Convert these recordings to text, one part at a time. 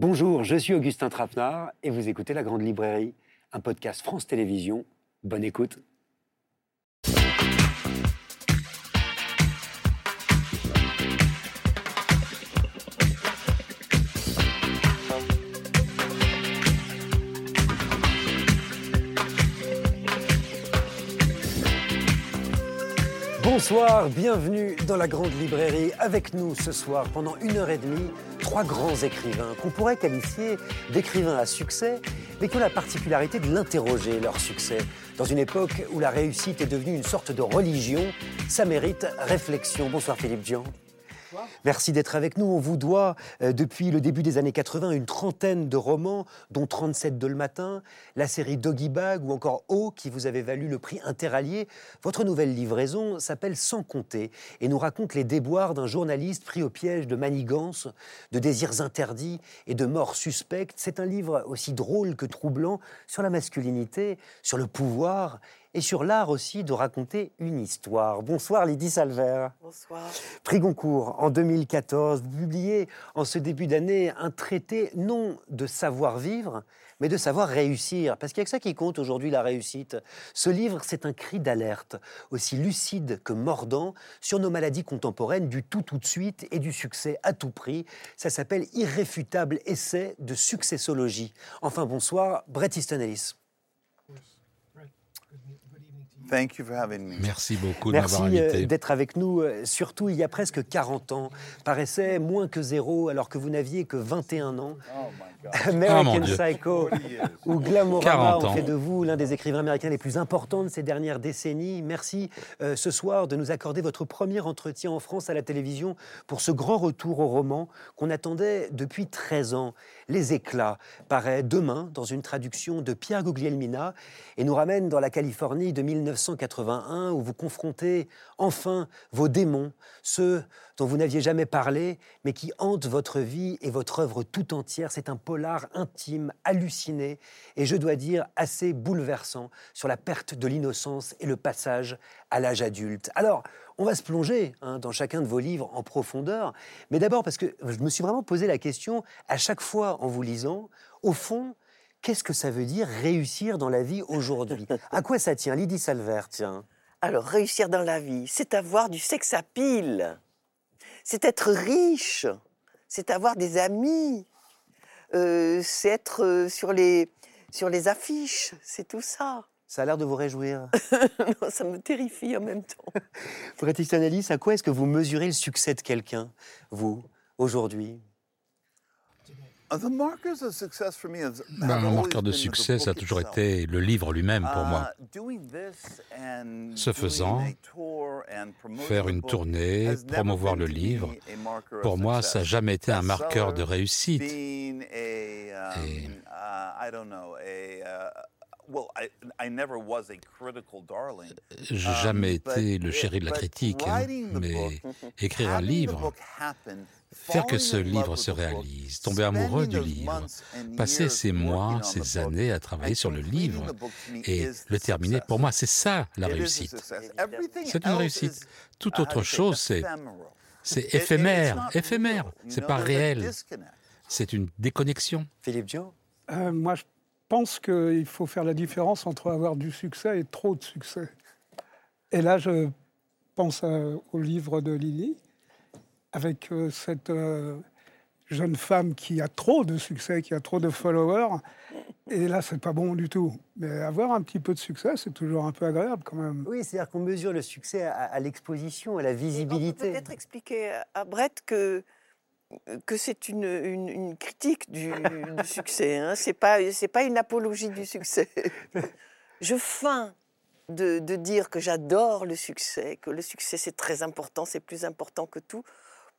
Bonjour, je suis Augustin Trapenard et vous écoutez La Grande Librairie, un podcast France Télévisions. Bonne écoute. Bonsoir, bienvenue dans la Grande Librairie. Avec nous ce soir, pendant une heure et demie, trois grands écrivains qu'on pourrait qualifier d'écrivains à succès, mais qui ont la particularité de l'interroger, leur succès. Dans une époque où la réussite est devenue une sorte de religion, ça mérite réflexion. Bonsoir Philippe Dian. Merci d'être avec nous. On vous doit, euh, depuis le début des années 80, une trentaine de romans, dont 37 de le matin, la série Doggy Bag ou encore O, qui vous avait valu le prix interallié. Votre nouvelle livraison s'appelle Sans compter et nous raconte les déboires d'un journaliste pris au piège de manigances, de désirs interdits et de morts suspectes. C'est un livre aussi drôle que troublant sur la masculinité, sur le pouvoir et sur l'art aussi de raconter une histoire. Bonsoir Lydie Salver. Bonsoir. Prix Goncourt en 2014, vous publiez en ce début d'année un traité non de savoir-vivre, mais de savoir réussir, parce qu'il y a que ça qui compte aujourd'hui, la réussite. Ce livre, c'est un cri d'alerte, aussi lucide que mordant, sur nos maladies contemporaines, du tout tout de suite et du succès à tout prix. Ça s'appelle Irréfutable essai de successologie. Enfin, bonsoir, Bret Easton Ellis. Merci beaucoup de m'avoir invité. Merci d'être avec nous, euh, surtout il y a presque 40 ans. Paraissait moins que zéro alors que vous n'aviez que 21 ans. American Psycho ou Glamorama ont fait de vous l'un des écrivains américains les plus importants de ces dernières décennies. Merci euh, ce soir de nous accorder votre premier entretien en France à la télévision pour ce grand retour au roman qu'on attendait depuis 13 ans. Les éclats paraît demain dans une traduction de Pierre Guglielmina et nous ramène dans la Californie de 1981 où vous confrontez enfin vos démons, ceux dont vous n'aviez jamais parlé, mais qui hantent votre vie et votre œuvre tout entière. C'est un polar intime, halluciné, et je dois dire assez bouleversant sur la perte de l'innocence et le passage à l'âge adulte. Alors, on va se plonger hein, dans chacun de vos livres en profondeur, mais d'abord parce que je me suis vraiment posé la question à chaque fois en vous lisant, au fond, qu'est-ce que ça veut dire réussir dans la vie aujourd'hui? À quoi ça tient? Lydie Salver, tiens. Alors, réussir dans la vie, c'est avoir du sexe à pile c'est être riche, c'est avoir des amis, euh, c'est être euh, sur, les, sur les affiches, c'est tout ça. Ça a l'air de vous réjouir. non, ça me terrifie en même temps. Brétis Annalise, à quoi est-ce que vous mesurez le succès de quelqu'un, vous, aujourd'hui? Un marqueur de succès, ça a toujours été le livre lui-même pour moi. Uh, Ce faisant, faire une tournée, promouvoir le livre, pour moi, ça n'a jamais été un marqueur de réussite. Um, Et j'ai jamais été le chéri de la critique, hein, mais écrire un livre, faire que ce livre se réalise, tomber amoureux du livre, passer ces mois, ces années à travailler sur le livre et le terminer, pour moi, c'est ça la réussite. C'est une réussite. Toute autre chose, c'est c'est éphémère, éphémère. C'est pas réel. C'est une déconnexion. Philippe Dion? Euh, Moi, je pense qu'il faut faire la différence entre avoir du succès et trop de succès. Et là, je pense au livre de Lily, avec euh, cette euh, jeune femme qui a trop de succès, qui a trop de followers. Et là, c'est pas bon du tout. Mais avoir un petit peu de succès, c'est toujours un peu agréable quand même. Oui, c'est-à-dire qu'on mesure le succès à, l'exposition, à la visibilité. On peut peut-être expliquer à Brett que que c'est une, une, critique du, succès. Hein. C'est pas c'est pas une apologie du succès. Je feins de, de dire que j'adore le succès, que le succès c'est très important, c'est plus important que tout,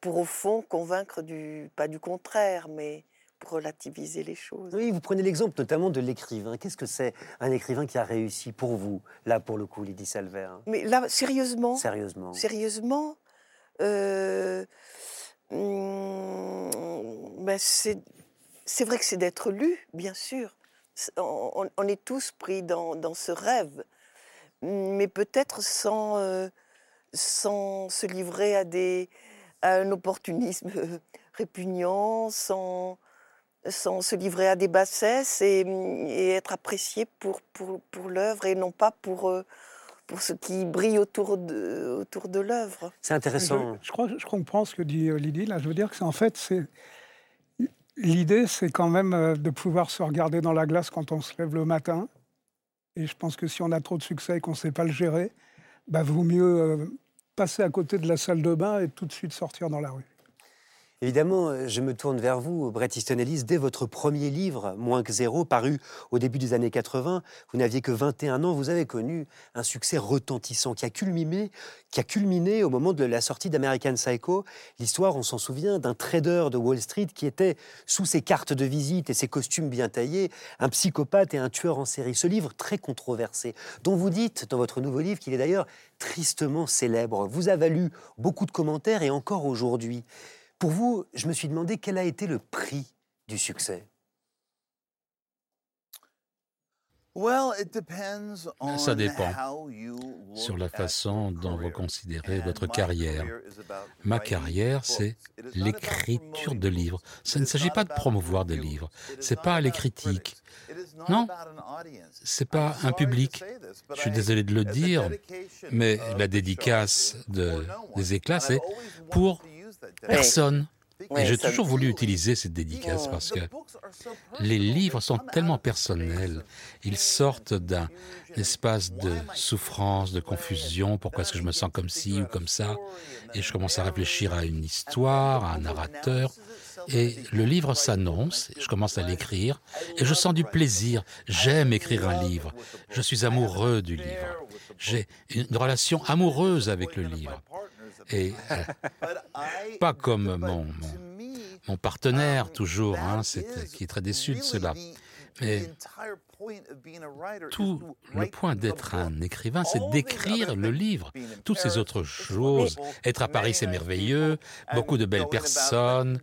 pour au fond convaincre du pas du contraire, mais pour relativiser les choses. Oui, vous prenez l'exemple notamment de l'écrivain. Qu'est-ce que c'est un écrivain qui a réussi pour vous, là pour le coup, Lydie Salver Mais là, sérieusement? Sérieusement. Sérieusement, euh, hmm, ben c'est vrai que c'est d'être lu, bien sûr. On, est tous pris dans, dans ce rêve, mais peut-être sans, euh, sans se livrer à des, un opportunisme répugnant, sans, sans se livrer à des bassesses et, être apprécié pour, pour, pour l'œuvre et non pas pour, euh, pour ce qui brille autour de, autour de l'œuvre. C'est intéressant. Je, crois, je comprends ce que dit euh, Lydie. Là, je veux dire que c'est en fait, c'est l'idée, c'est quand même euh, de pouvoir se regarder dans la glace quand on se lève le matin. Et je pense que si on a trop de succès et qu'on ne sait pas le gérer, bah, vaut mieux passer à côté de la salle de bain et tout de suite sortir dans la rue. Évidemment, euh, je me tourne vers vous, Brett Easton Ellis. Dès votre premier livre, Moins que zéro, paru au début des années 80, vous n'aviez que 21 ans, vous avez connu un succès retentissant qui a culminé, qui a culminé au moment de la sortie d'American Psycho. L'histoire, on s'en souvient, d'un trader de Wall Street qui était, sous ses cartes de visite et ses costumes bien taillés, un psychopathe et un tueur en série. Ce livre très controversé, dont vous dites dans votre nouveau livre qu'il est d'ailleurs tristement célèbre, vous a valu beaucoup de commentaires et encore aujourd'hui. Pour vous, je me suis demandé quel a été le prix du succès. Ça dépend sur la façon dont vous considérez votre carrière. Ma carrière, c'est l'écriture de livres. Ça ne s'agit pas de promouvoir des livres. C'est pas les critiques. Non, c'est pas un public. Je suis désolé de le dire, mais la dédicace de, des éclats, c'est pour Personne. Et j'ai toujours voulu utiliser cette dédicace parce que les livres sont tellement personnels. Ils sortent d'un espace de souffrance, de confusion. Pourquoi est-ce que je me sens comme ci ou comme ça? Et je commence à réfléchir à une histoire, à un narrateur. Et le livre s'annonce, je commence à l'écrire, et je sens du plaisir. J'aime écrire un livre. Je suis amoureux du livre. J'ai une relation amoureuse avec le livre. Et euh, pas comme mon, mon, partenaire, toujours, hein, qui est très déçu de cela. Mais tout le point d'être un écrivain, c'est d'écrire le livre. Toutes ces autres choses, être à Paris, c'est merveilleux, beaucoup de belles personnes,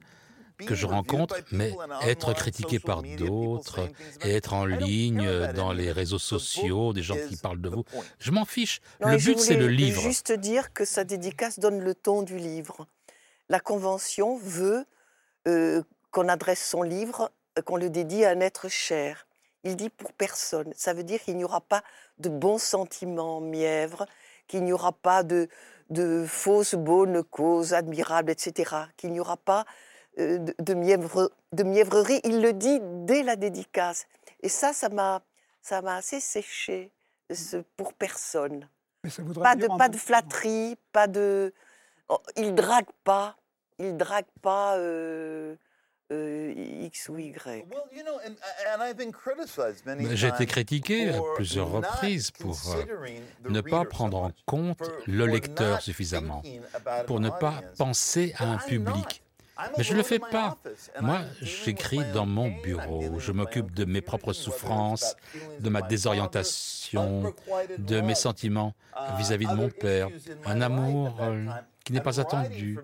que je rencontre, mais être critiqué par d'autres et être en ligne dans les réseaux sociaux, des gens qui parlent de vous, je m'en fiche. le but, c'est le livre. Juste dire que sa dédicace donne le ton du livre. La convention veut euh, qu'on adresse son livre, euh, qu'on le dédie à un être cher. Il dit pour personne. Ça veut dire qu'il n'y aura pas de bons sentiments mièvres, qu'il n'y aura pas de, de fausses bonnes causes admirables, etc. Qu'il n'y aura pas euh, de, mièvre, de mièvrerie. Il le dit dès la dédicace. Et ça, ça m'a, ça m'a assez séché ce, pour personne. pas de, pas de flatterie, pas de. Oh, il drague pas. Il drague pas. Euh, euh, X ou Y. J'ai été critiqué à plusieurs reprises pour ne pas prendre en compte le lecteur suffisamment, pour ne pas penser à un public. Mais je ne le fais pas. Moi, j'écris dans mon bureau. Je m'occupe de mes propres souffrances, de ma désorientation, de mes sentiments vis-à-vis de mon père. Un amour euh, qui n'est pas attendu.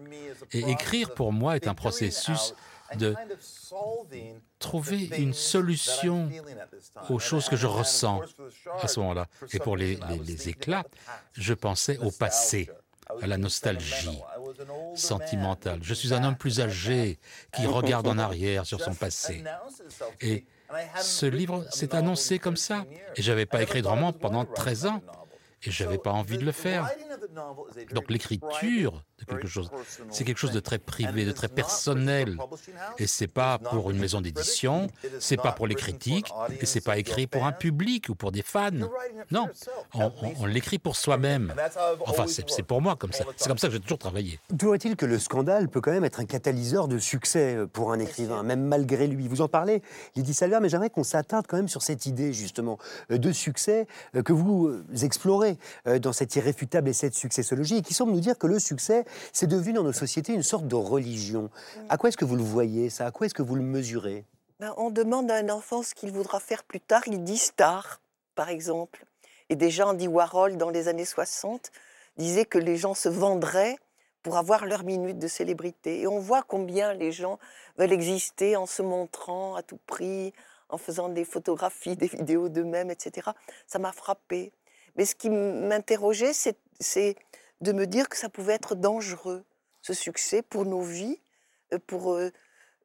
Et écrire pour moi est un processus de trouver une solution aux choses que je ressens à ce moment-là. Et pour les, les éclats, je pensais au passé à la nostalgie sentimentale. Je suis un homme plus âgé qui regarde en arrière sur son passé. Et ce livre s'est annoncé comme ça. Et je n'avais pas écrit de roman pendant 13 ans. Et je n'avais pas envie de le faire. Donc l'écriture de quelque chose, c'est quelque chose de très privé, de très personnel. Et c'est pas pour une maison d'édition, c'est pas pour les critiques, et c'est pas écrit pour un public ou pour des fans. Non, on, l'écrit pour soi-même. Enfin, c'est pour moi comme ça. C'est comme ça que j'ai toujours travaillé. D'où est-il que le scandale peut quand même être un catalyseur de succès pour un écrivain, même malgré lui. Vous en parlez, Lydie Salver, mais j'aimerais qu'on s'attarde quand même sur cette idée justement de succès que vous explorez dans cette irréfutable essai de successologie et qui semble nous dire que le succès, c'est devenu dans nos sociétés une sorte de religion. À quoi est-ce que vous le voyez, ça? À quoi est-ce que vous le mesurez? Ben, On demande à un enfant ce qu'il voudra faire plus tard. Il dit star, par exemple. Et déjà, Andy Warhol, dans les années 60, disait que les gens se vendraient pour avoir leur minute de célébrité. Et on voit combien les gens veulent exister en se montrant à tout prix, en faisant des photographies, des vidéos d'eux-mêmes, etc. Ça m'a frappé. Mais ce qui m'interrogeait, c'est de me dire que ça pouvait être dangereux, ce succès, pour nos vies, euh, pour, euh,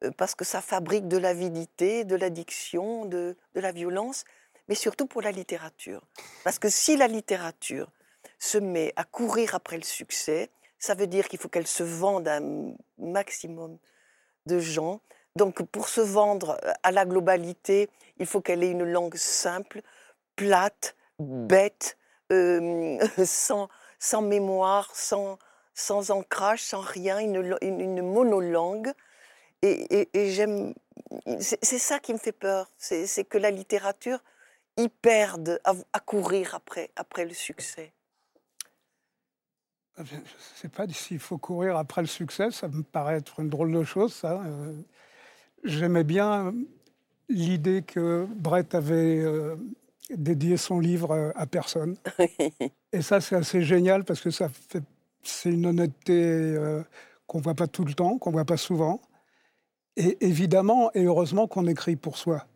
euh, parce que ça fabrique de l'avidité, de l'addiction, de, de la violence, mais surtout pour la littérature. Parce que si la littérature se met à courir après le succès, ça veut dire qu'il faut qu'elle se vende à un maximum de gens. Donc pour se vendre à la globalité, il faut qu'elle ait une langue simple, plate, bête, sans, sans mémoire, sans, sans ancrage, sans rien, une, une, monolangue. Et, et, j'aime. C'est ça qui me fait peur. C'est que la littérature y perde à, à, courir après, après le succès. Je ne sais pas s'il faut courir après le succès, ça me paraît être une drôle de chose, ça. Euh, j'aimais bien l'idée que Brett avait euh, dédié son livre à personne. Et ça, c'est assez génial parce que ça fait, c'est une honnêteté euh, qu'on ne voit pas tout le temps, qu'on ne voit pas souvent. Et évidemment et heureusement qu'on écrit pour soi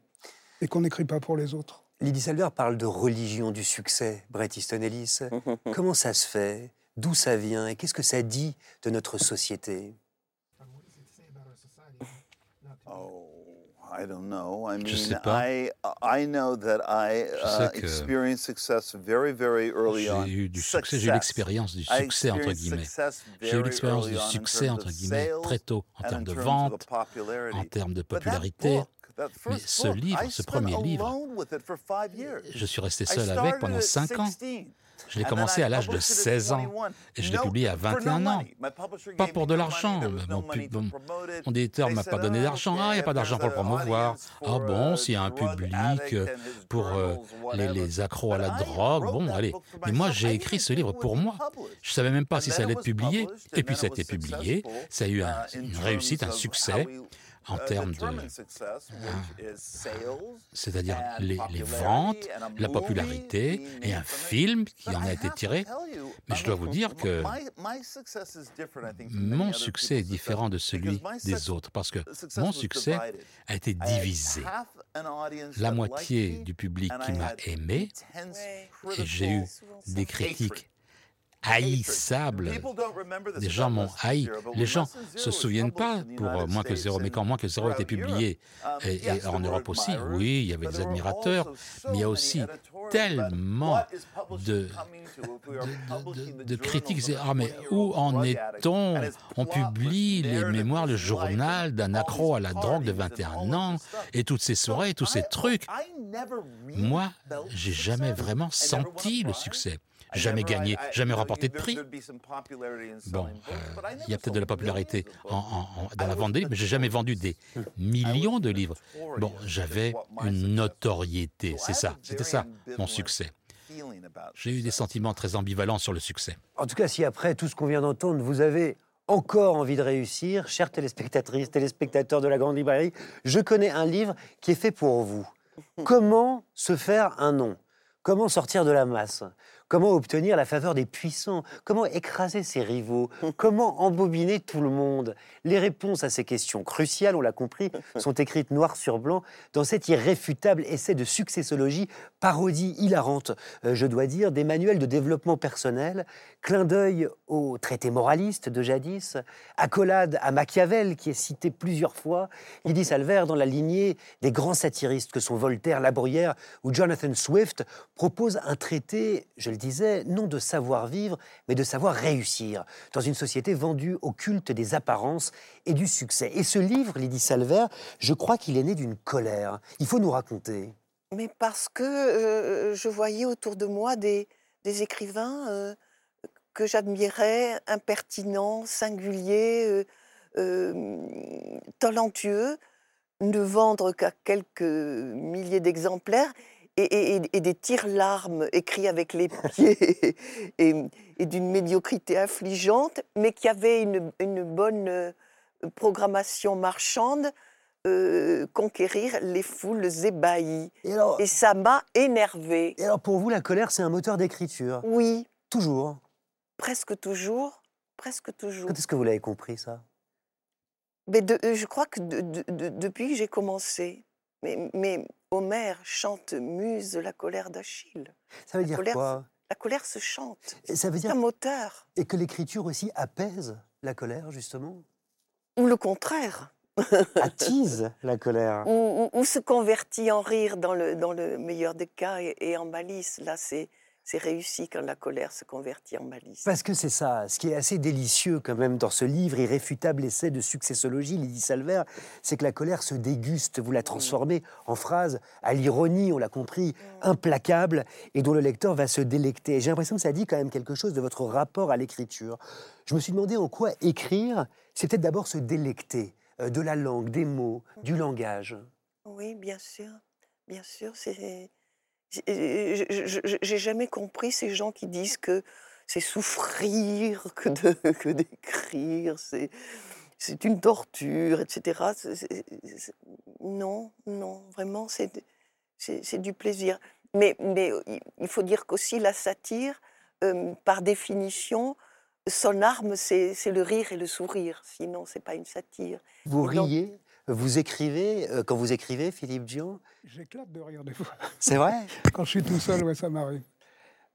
et qu'on n'écrit pas pour les autres. Lydie Salver parle de religion du succès, Bret Easton Ellis. Comment ça se fait? D'où ça vient? Et qu'est-ce que ça dit de notre société? Je sais pas. Je sais que j'ai eu du succès, j'ai eu l'expérience du succès entre guillemets. J'ai eu l'expérience du succès entre guillemets très tôt en termes de vente, en termes de popularité. Mais ce livre, ce premier livre, je suis resté seul avec pendant cinq ans. Je l'ai commencé à l'âge de 16 ans et je l'ai publié à 21 ans. Pas pour de l'argent. Mon, mon, éditeur ne m'a pas donné d'argent. Ah, il n'y a pas d'argent pour le promouvoir. Ah bon, s'il y a un public euh, pour euh, les, les, accros à la drogue, bon, allez. Mais moi, j'ai écrit ce livre pour moi. Je ne savais même pas si ça allait être publié. Et puis, ça a été publié. Ça a eu une réussite, un succès en termes de... C'est-à-dire les, les, ventes, la popularité et un film qui en a été tiré. Mais je dois vous dire que mon succès est différent de celui des autres parce que mon succès a été divisé. La moitié du public qui m'a aimé et j'ai eu des critiques haïssable. Les gens m'ont haï. Les gens ne se souviennent pas pour Moins que zéro, mais quand Moins que zéro a été publié, et, en Europe aussi, oui, il y avait des admirateurs, mais il y a aussi tellement de, de, critiques. Ah, mais où en est-on? On publie les mémoires, le journal d'un accro à la drogue de 21 ans, et toutes ces soirées, tous ces trucs. Moi, j'ai jamais vraiment senti le succès jamais gagné, jamais remporté de prix. Bon, euh, il y a peut-être de la popularité dans la vente des livres, mais j'ai jamais vendu des millions de livres. Bon, j'avais une notoriété, c'est ça, c'était ça mon succès. J'ai eu des sentiments très ambivalents sur le succès. En tout cas, si après tout ce qu'on vient d'entendre, vous avez encore envie de réussir, chers téléspectatrices, téléspectateurs de la Grande Librairie, je connais un livre qui est fait pour vous. Comment se faire un nom? Comment sortir de la masse? Comment obtenir la faveur des puissants? Comment écraser ses rivaux? Comment embobiner tout le monde? Les réponses à ces questions cruciales, on l'a compris, sont écrites noir sur blanc dans cet irréfutable essai de successologie, parodie hilarante, euh, je dois dire, des manuels de développement personnel, clin d'œil au traité moraliste de jadis, accolade à Machiavel qui est cité plusieurs fois, dit Salver dans la lignée des grands satiristes que sont Voltaire, La Bruyère ou Jonathan Swift propose un traité, je disait, non de savoir vivre, mais de savoir réussir, dans une société vendue au culte des apparences et du succès. Et ce livre, Lydie Salver, je crois qu'il est né d'une colère. Il faut nous raconter. Mais parce que euh, je voyais autour de moi des, écrivains euh, que j'admirais, impertinents, singuliers, euh, talentueux, ne vendre qu'à quelques milliers d'exemplaires et, des tire-larmes écrits avec les pieds et, d'une médiocrité affligeante, mais qui avait une, bonne euh, programmation marchande, euh, conquérir les foules ébahies. Et, ça m'a énervé. Et alors pour vous, la colère, c'est un moteur d'écriture? Oui. Toujours? Presque toujours. Presque toujours. Quand est-ce que vous l'avez compris, ça? Mais euh, Je crois que depuis que j'ai commencé. Mais, mais Homère chante muse la colère d'Achille. Ça veut dire quoi La colère se chante. ça veut dire un moteur. Et que l'écriture aussi apaise la colère, justement Ou le contraire. attise la colère. Ou, se convertit en rire dans le, dans le meilleur des cas et en malice. Là, c'est c'est réussi quand la colère se convertit en malice. Parce que c'est ça, ce qui est assez délicieux quand même dans ce livre, Irréfutable essai de successologie, Lydie Salver, c'est que la colère se déguste, vous la transformez en phrase à l'ironie, on l'a compris, implacable, et dont le lecteur va se délecter. J'ai l'impression que ça dit quand même quelque chose de votre rapport à l'écriture. Je me suis demandé en quoi écrire, c'est peut-être d'abord se délecter euh, de la langue, des mots, du langage. Oui, bien sûr, bien sûr, c'est j'ai jamais compris ces gens qui disent que c'est souffrir que que d'écrire, c'est une torture, etc. non, non, vraiment, c'est du plaisir. Mais, mais il faut dire qu'aussi la satire, par définition, son arme, c'est le rire et le sourire. Sinon, c'est pas une satire. Vous riez? Vous écrivez, euh, quand vous écrivez, Philippe Dion? J'éclate de rire des fois. C'est vrai? Quand je suis tout seul, ouais, ça m'arrive.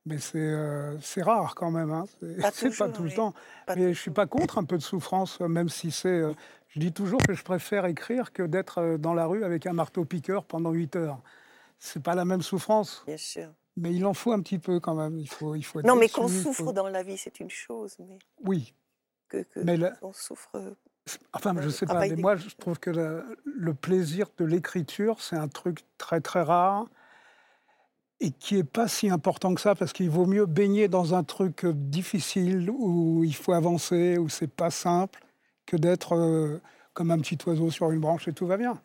Mais c'est euh, rare quand même. Hein. C'est pas, tout le temps. mais je ne suis pas contre un peu de souffrance, même si c'est. Euh, je dis toujours que je préfère écrire que d'être dans la rue avec un marteau-piqueur pendant 8 heures. C'est pas la même souffrance. Bien sûr. Mais il en faut un petit peu quand même. Il faut, il faut non, mais qu'on souffre dans la vie, c'est une chose. Mais... Oui. Que, que mais on souffre Enfin, je ne sais pas, mais moi, je trouve que le, plaisir de l'écriture, c'est un truc très, très rare et qui n'est pas si important que ça, parce qu'il vaut mieux baigner dans un truc difficile, où il faut avancer, où c'est pas simple, que d'être euh, comme un petit oiseau sur une branche et tout va bien.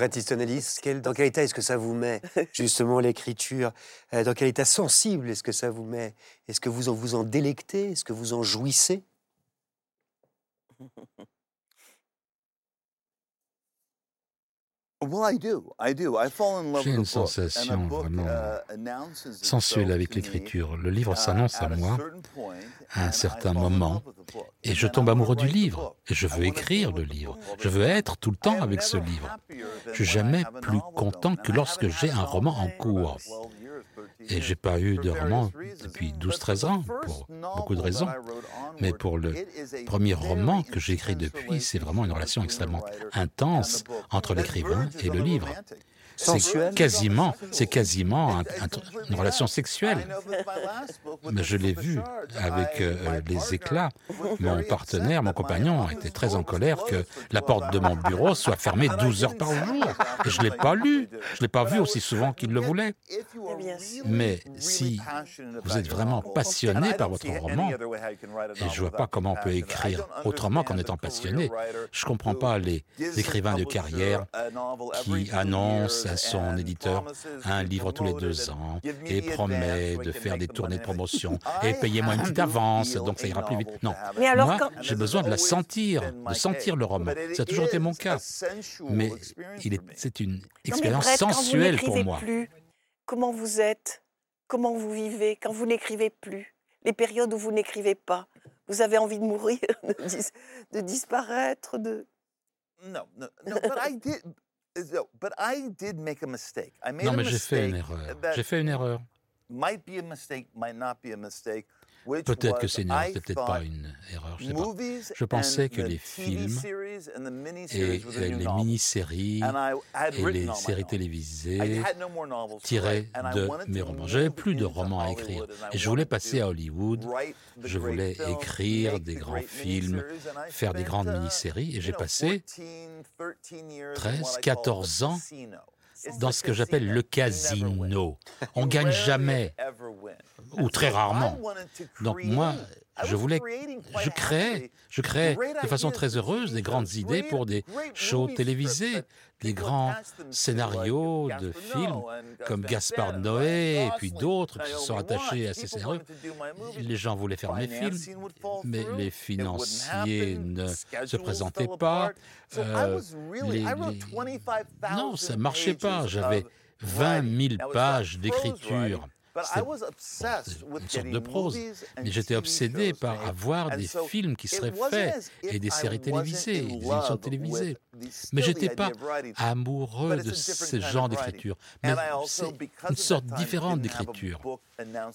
Easton dans quel état est-ce que ça vous met, justement, l'écriture? Euh, Dans quel état sensible est-ce que ça vous met? Est-ce que vous en, vous en délectez? Est-ce que vous en jouissez? J'ai une sensation vraiment uh, sensuelle avec l'écriture. Le livre s'annonce à moi à un certain moment. et je tombe amoureux du livre. et je veux écrire le livre. Je veux être tout le temps avec ce livre. Je suis jamais plus content que lorsque j'ai un roman en cours. Et j'ai pas eu de roman depuis 12-13 ans, pour beaucoup de raisons. Mais pour le premier roman que j'ai écrit depuis, c'est vraiment une relation extrêmement intense entre l'écrivain et le livre. C'est quasiment, c'est quasiment une relation sexuelle. Mais je l'ai vu avec euh, les éclats. Mon partenaire, mon compagnon, était très en colère que la porte de mon bureau soit fermée 12 heures par jour. Et je ne l'ai pas lu. Je ne l'ai pas vu aussi souvent qu'il le voulait. Mais si vous êtes vraiment passionné par votre roman, et je ne vois pas comment on peut écrire autrement qu'en étant passionné, je ne comprends pas les écrivains de carrière qui annoncent à son éditeur un livre tous les deux ans et promet de faire des tournées de promotion et payez-moi une petite avance, donc ça ira plus vite. Non, moi, j'ai besoin de la sentir, de sentir le roman. Ça a toujours été mon cas. Mais c'est une expérience sensuelle pour moi. Plus, comment vous êtes Comment vous vivez quand vous n'écrivez plus? Les périodes où vous n'écrivez pas Vous avez envie de mourir, de, disparaître de... Non, non, non, non, mais j'ai fait une erreur. J'ai fait une erreur. Peut-être que c'est peut-être pas une erreur, je sais pas. Je pensais que les films et les mini-séries et les séries télévisées tiraient de mes romans. J'avais plus de romans à écrire et je voulais passer à Hollywood. Je voulais écrire des grands films, faire des grandes mini-séries et j'ai passé 13, 14 ans dans ce que j'appelle le casino. On gagne jamais, ou très rarement. Donc moi, je voulais, je crée, je crée de façon très heureuse des grandes idées pour des shows télévisés, des grands scénarios de films comme Gaspard Noé et puis d'autres qui se sont attachés à ces scénarios. Les gens voulaient faire mes films, mais les financiers ne se présentaient pas. Euh, non, ça marchait pas. J'avais 20 000 pages d'écriture une sorte de prose. Mais j'étais obsédé par avoir des films qui seraient faits et des séries télévisées, des émissions télévisées. Mais j'étais pas amoureux de ce genre d'écriture. Mais c'est une sorte différente d'écriture.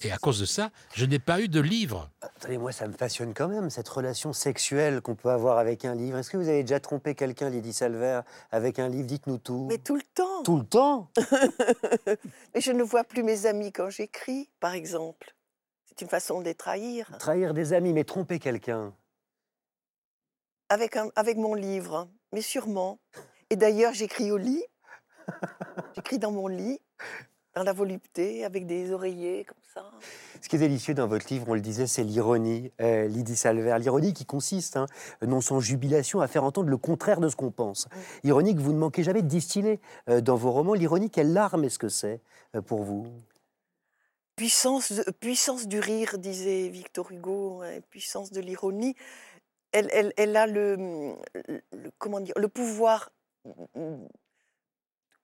Et à cause de ça, je n'ai pas eu de livre. Attendez, moi, ça me passionne quand même, cette relation sexuelle qu'on peut avoir avec un livre. Est-ce que vous avez déjà trompé quelqu'un, Lydie Salver, avec un livre? Dites-nous tout. Mais tout le temps. Tout le temps? Mais je ne vois plus mes amis quand j'écris, par exemple. C'est une façon de les trahir. Trahir des amis, mais tromper quelqu'un. Avec, un, avec mon livre, mais sûrement. Et d'ailleurs, j'écris au lit. J'écris dans mon lit dans la volupté, avec des oreillers comme ça. Ce qui est délicieux dans votre livre, on le disait, c'est l'ironie, euh, Lydie Salver. L'ironie qui consiste, hein, non sans jubilation, à faire entendre le contraire de ce qu'on pense. Mm. Ironie que vous ne manquez jamais de distiller euh, dans vos romans. L'ironie, quelle larme est-ce que c'est euh, pour vous? Puissance, puissance du rire, disait Victor Hugo, hein, puissance de l'ironie. Elle, elle, elle, a le, le, comment dire, le pouvoir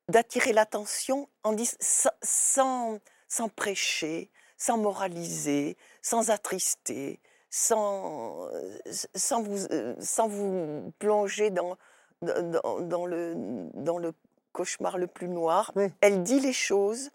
d'attirer l'attention en sans, sans prêcher, sans moraliser, sans attrister, sans, sans, vous, sans vous plonger dans, dans, dans, le, dans le cauchemar le plus noir. Elle dit les choses,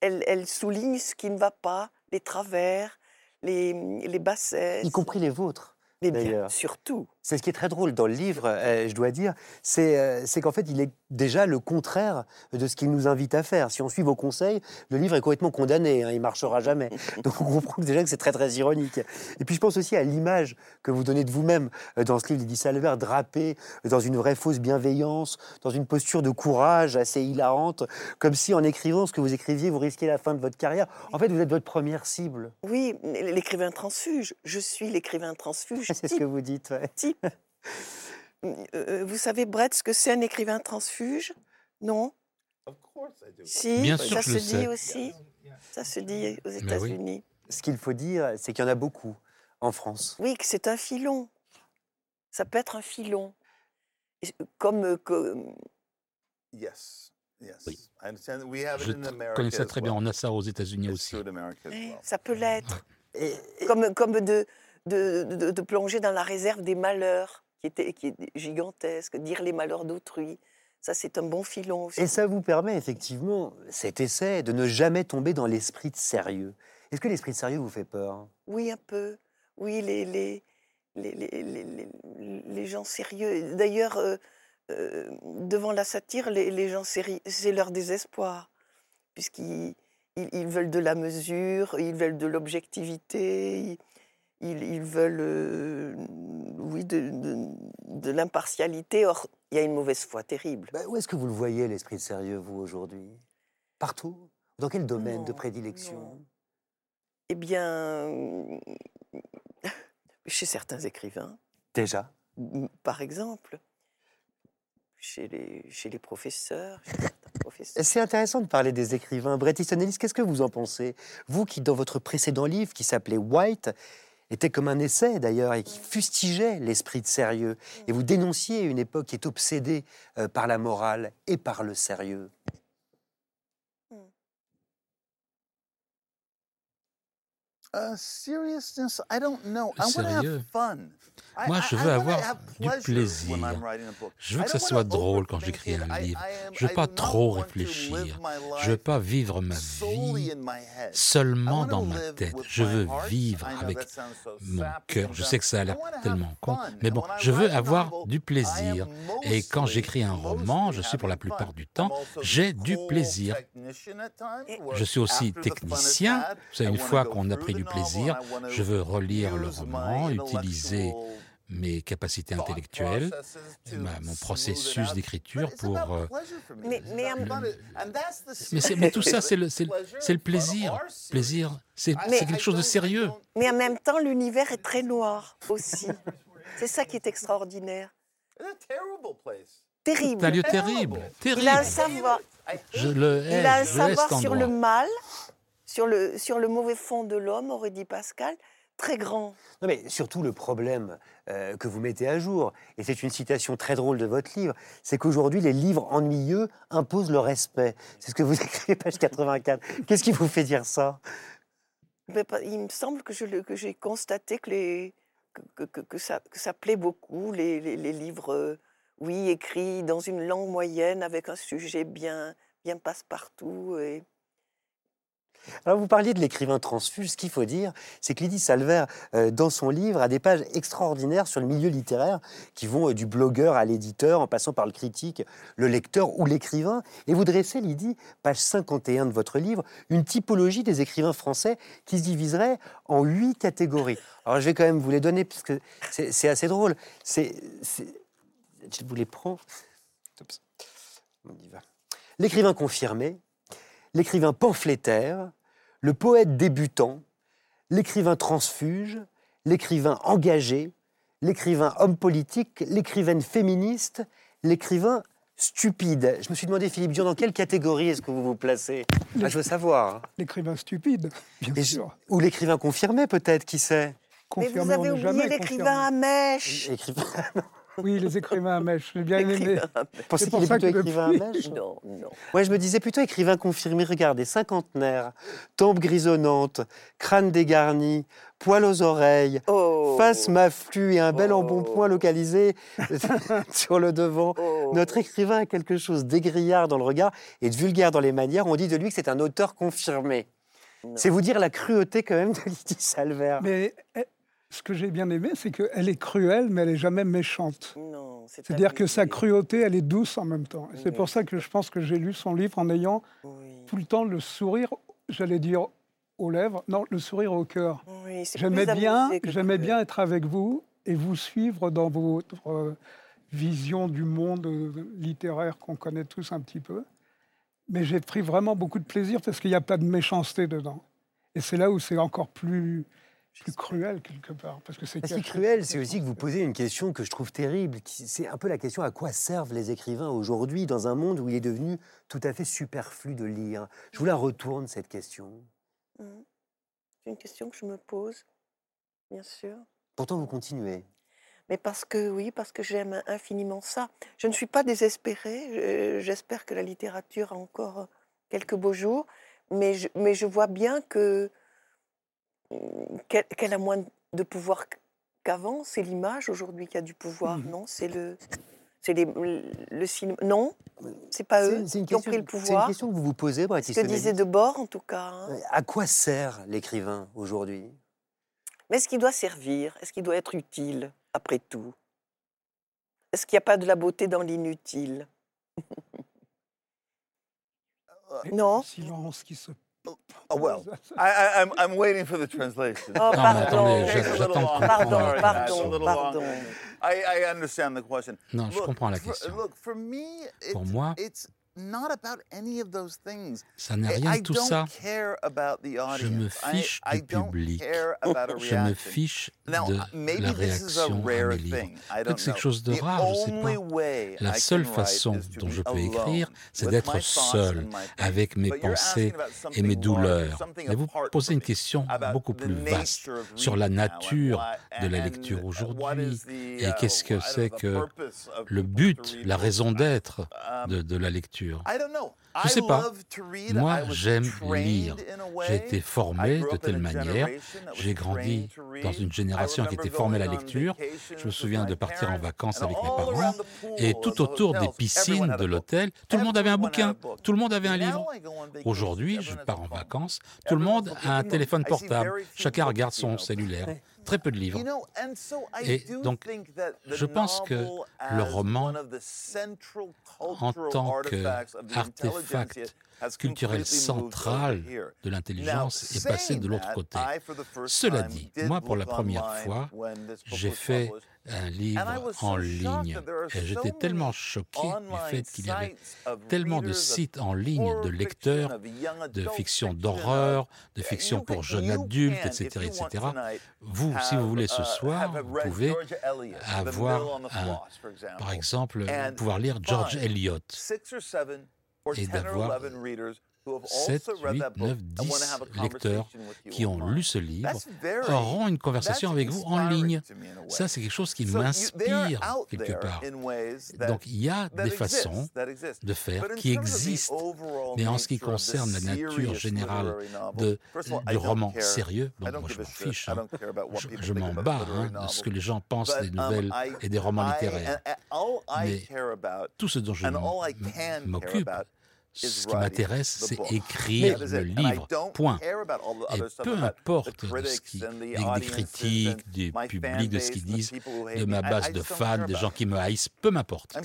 elle, elle, souligne ce qui ne va pas, les travers, les, les bassesses. Y compris les vôtres. D'ailleurs, surtout. C'est ce qui est très drôle dans le livre, euh, je dois dire, euh, c'est qu'en fait, il est déjà le contraire de ce qu'il nous invite à faire. Si on suit vos conseils, le livre est complètement condamné, hein, il marchera jamais. Donc on comprend déjà que c'est très très ironique. Et puis je pense aussi à l'image que vous donnez de vous-même euh, dans ce livre, Lydie Salver, drapé dans une vraie fausse bienveillance, dans une posture de courage assez hilarante, comme si en écrivant ce que vous écriviez, vous risquiez la fin de votre carrière. En fait, vous êtes votre première cible. Oui, l'écrivain transfuge. Je suis l'écrivain transfuge. c'est ce que vous dites. Ouais. Euh, vous savez, Brett, ce que c'est un écrivain transfuge? Non? Si, Bien ça se dit aussi. Ça se dit aux États-Unis. Ce qu'il faut dire, c'est qu'il y en a beaucoup en France. Oui, que c'est un filon. Ça peut être un filon. Comme. Euh, comme... Yes. Oui. Je connais ça très bien. On a ça aux États-Unis aussi. ça peut l'être. Comme, comme de, de, de, plonger dans la réserve des malheurs qui était, qui est gigantesque, dire les malheurs d'autrui. Ça, c'est un bon filon aussi. Et ça vous permet effectivement, cet essai, de ne jamais tomber dans l'esprit de sérieux. Est-ce que l'esprit de sérieux vous fait peur? Oui, un peu. Oui, les, les, les, les, les gens sérieux. D'ailleurs, euh, euh, devant la satire, les, gens sérieux, c'est leur désespoir, puisqu'ils ils, veulent de la mesure, ils veulent de l'objectivité, ils, veulent, euh, oui, de, de, l'impartialité. Or, il y a une mauvaise foi terrible. Bah, où est-ce que vous le voyez, l'esprit de sérieux, vous, aujourd'hui? Partout? Dans quel domaine de prédilection? Eh bien, chez certains écrivains. Déjà? Par exemple, chez les, chez les professeurs. C'est intéressant de parler des écrivains. Bret Easton Ellis, qu'est-ce que vous en pensez? Vous qui, dans votre précédent livre qui s'appelait White, était comme un essai d'ailleurs et qui fustigeait l'esprit de sérieux. Et vous dénonciez une époque qui est obsédée euh, par la morale et par le sérieux. Uh, seriousness, I don't know. I want to have fun. Moi, je veux avoir du plaisir. Je veux que ça soit drôle quand j'écris un livre. Je veux pas trop réfléchir. Je veux pas vivre ma vie seulement dans ma tête. Je veux vivre avec mon cœur. Je sais que ça a l'air tellement con, mais bon, je veux avoir du plaisir. Et quand j'écris un roman, je suis pour la plupart du temps, j'ai du plaisir. Je suis aussi technicien. C'est une fois qu'on a pris du plaisir, je veux relire le roman, utiliser mes capacités intellectuelles, mon processus d'écriture pour... Euh, mais, mais, tout ça, c'est le, le, plaisir. Plaisir, c'est quelque chose de sérieux. Mais en même temps, l'univers est très noir aussi. c'est ça qui est extraordinaire. Terrible. C'est un lieu terrible. terrible. Il a un savoir, je le il a un savoir sur le mal, sur le, sur le mauvais fond de l'homme, aurait dit Pascal, très grand. Non, mais surtout le problème euh, que vous mettez à jour, et c'est une citation très drôle de votre livre, c'est qu'aujourd'hui, les livres ennuyeux imposent le respect. C'est ce que vous écrivez, page 84. Qu'est-ce qui vous fait dire ça? Il me semble que j'ai constaté que, les, que, que, que, ça, que ça plaît beaucoup, les, les, les livres, euh, oui, écrits dans une langue moyenne, avec un sujet bien, bien passe-partout. Et... Alors vous parliez de l'écrivain transfuge. Ce qu'il faut dire, c'est que Lydie Salver, euh, dans son livre, a des pages extraordinaires sur le milieu littéraire qui vont euh, du blogueur à l'éditeur, en passant par le critique, le lecteur ou l'écrivain. Et vous dressez, Lydie, page 51 de votre livre, une typologie des écrivains français qui se diviserait en huit catégories. Alors je vais quand même vous les donner parce que c'est assez drôle. Je vous les prends. On y va. L'écrivain confirmé, l'écrivain pamphlétaire, le poète débutant, l'écrivain transfuge, l'écrivain engagé, l'écrivain homme politique, l'écrivaine féministe, l'écrivain stupide. Je me suis demandé, Philippe Dion, dans quelle catégorie est-ce que vous vous placez? Ah, Je veux savoir. L'écrivain stupide, bien sûr. Ou l'écrivain confirmé, peut-être, qui sait? Mais vous avez oublié l'écrivain à mèche. Écrivain... Oui, les écrivains à mèche, j'ai bien aimé. Pensez qu'il est plutôt écrivain à mèche Non, non. Ouais, je me disais plutôt écrivain confirmé. Regardez, cinquantenaire, tempe grisonnante, crâne dégarni, poils aux oreilles, Oh. face maflue et un bel Oh. embonpoint localisé sur le devant. Oh. Notre écrivain a quelque chose d'égrillard dans le regard et de vulgaire dans les manières. On dit de lui que c'est un auteur confirmé. C'est vous dire la cruauté quand même de Lydie Salver. Mais eh, ce que j'ai bien aimé, c'est qu'elle est cruelle, mais elle est jamais méchante. C'est-à-dire que sa cruauté, elle est douce en même temps. C'est pour ça que je pense que j'ai lu son livre en ayant Oui, tout le temps le sourire, j'allais dire aux lèvres, non, le sourire au cœur. oui, J'aimais bien, j'aimais bien être avec vous et vous suivre dans votre euh, vision du monde euh, littéraire qu'on connaît tous un petit peu. Mais j'ai pris vraiment beaucoup de plaisir parce qu'il n'y a pas de méchanceté dedans. Et c'est là où c'est encore plus, plus cruel quelque part. Parce que c'est Ce qui est caché. cruel, c'est aussi que vous posez une question que je trouve terrible. C'est un peu la question à quoi servent les écrivains aujourd'hui dans un monde où il est devenu tout à fait superflu de lire? Je vous la retourne, cette question. Mhm. C'est une question que je me pose, bien sûr. Pourtant, vous continuez. Mais parce que, oui, parce que j'aime infiniment ça. Je ne suis pas désespérée. je- J'espère que la littérature a encore quelques beaux jours. Mais je, mais je vois bien que qu'elle a moins de pouvoir qu- qu'avant. C'est l'image aujourd'hui qui a du pouvoir, Mhm. non? C'est le, c'est les- le cinéma. Non, c'est pas eux une qui ont pris le C'est une pouvoir? question que vous vous posez, Bret Ce que disait. Debord, en tout cas. hein. À quoi sert l'écrivain aujourd'hui? Mais est-ce qu'il doit servir? Est-ce qu'il doit être utile, après tout? Est-ce qu'il n'y a pas de la beauté dans l'inutile? Non? Le silence qui se. Oh, well, I, I, I'm, I'm waiting for the translation. Oh, pardon. Pardon, pardon, pardon. I, I understand the question. Non, je Look, comprends la for- question. Look, for me, Pour it's, moi- it's not about any of those things. Ça n'est rien de tout ça. Je me fiche du public. Je me fiche de la réaction à rare mes livres. Peut-être que c'est quelque chose de rare, je sais only pas. La seule façon dont je peux écrire, c'est d'être seul avec mes pensées et mes douleurs. Mais vous posez une question beaucoup plus vaste sur la nature why- de la lecture aujourd'hui et qu'est-ce que c'est que le but, la raison d'être Um, de, de la lecture. Je I sais pas. Moi, j'aime lire. J'ai été formé de telle manière. J'ai grandi dans une génération qui était formée à la lecture. Je me souviens de partir en vacances avec mes parents. Et tout autour des piscines de l'hôtel, tout le monde avait un bouquin. Tout le monde avait un livre. Aujourd'hui, je pars en vacances. Tout le monde a un téléphone portable. Chacun regarde son cellulaire. Très peu de livres. Et do donc, je pense que le roman, en tant qu'artefact intelligentsia has culturel completely moved over central here. de l'intelligence est passé saying de l'autre côté. Cela dit, moi, pour la première fois, j'ai fait un livre en ligne. Et j'étais tellement choqué du fait qu'il y avait tellement de sites en ligne de lecteurs de fiction d'horreur, de fiction pour jeunes adultes, etc., etc. Vous, si vous voulez ce uh, soir, vous pouvez avoir un- par exemple, pouvoir lire George Eliot et 10 or d'avoir 11 readers 7, 8, 9, 10 lecteurs qui ont lu ce livre auront une conversation avec vous en ligne. Ça, c'est quelque chose qui m'inspire quelque part. Donc, il y a des façons de faire qui existent. Mais en ce qui concerne la nature générale de, du roman sérieux, bon, moi, je m'en fiche. Hein. Je, m'en bats hein, de ce que les gens pensent des um, nouvelles et des romans littéraires. Mais tout ce dont je m'occupe, ce qui m'intéresse, c'est écrire le livre. Point. Et peu importe ce qui, des, critiques, du public, de ce qu'ils disent, de ma base de fans, des gens qui me haïssent, peu m'importe.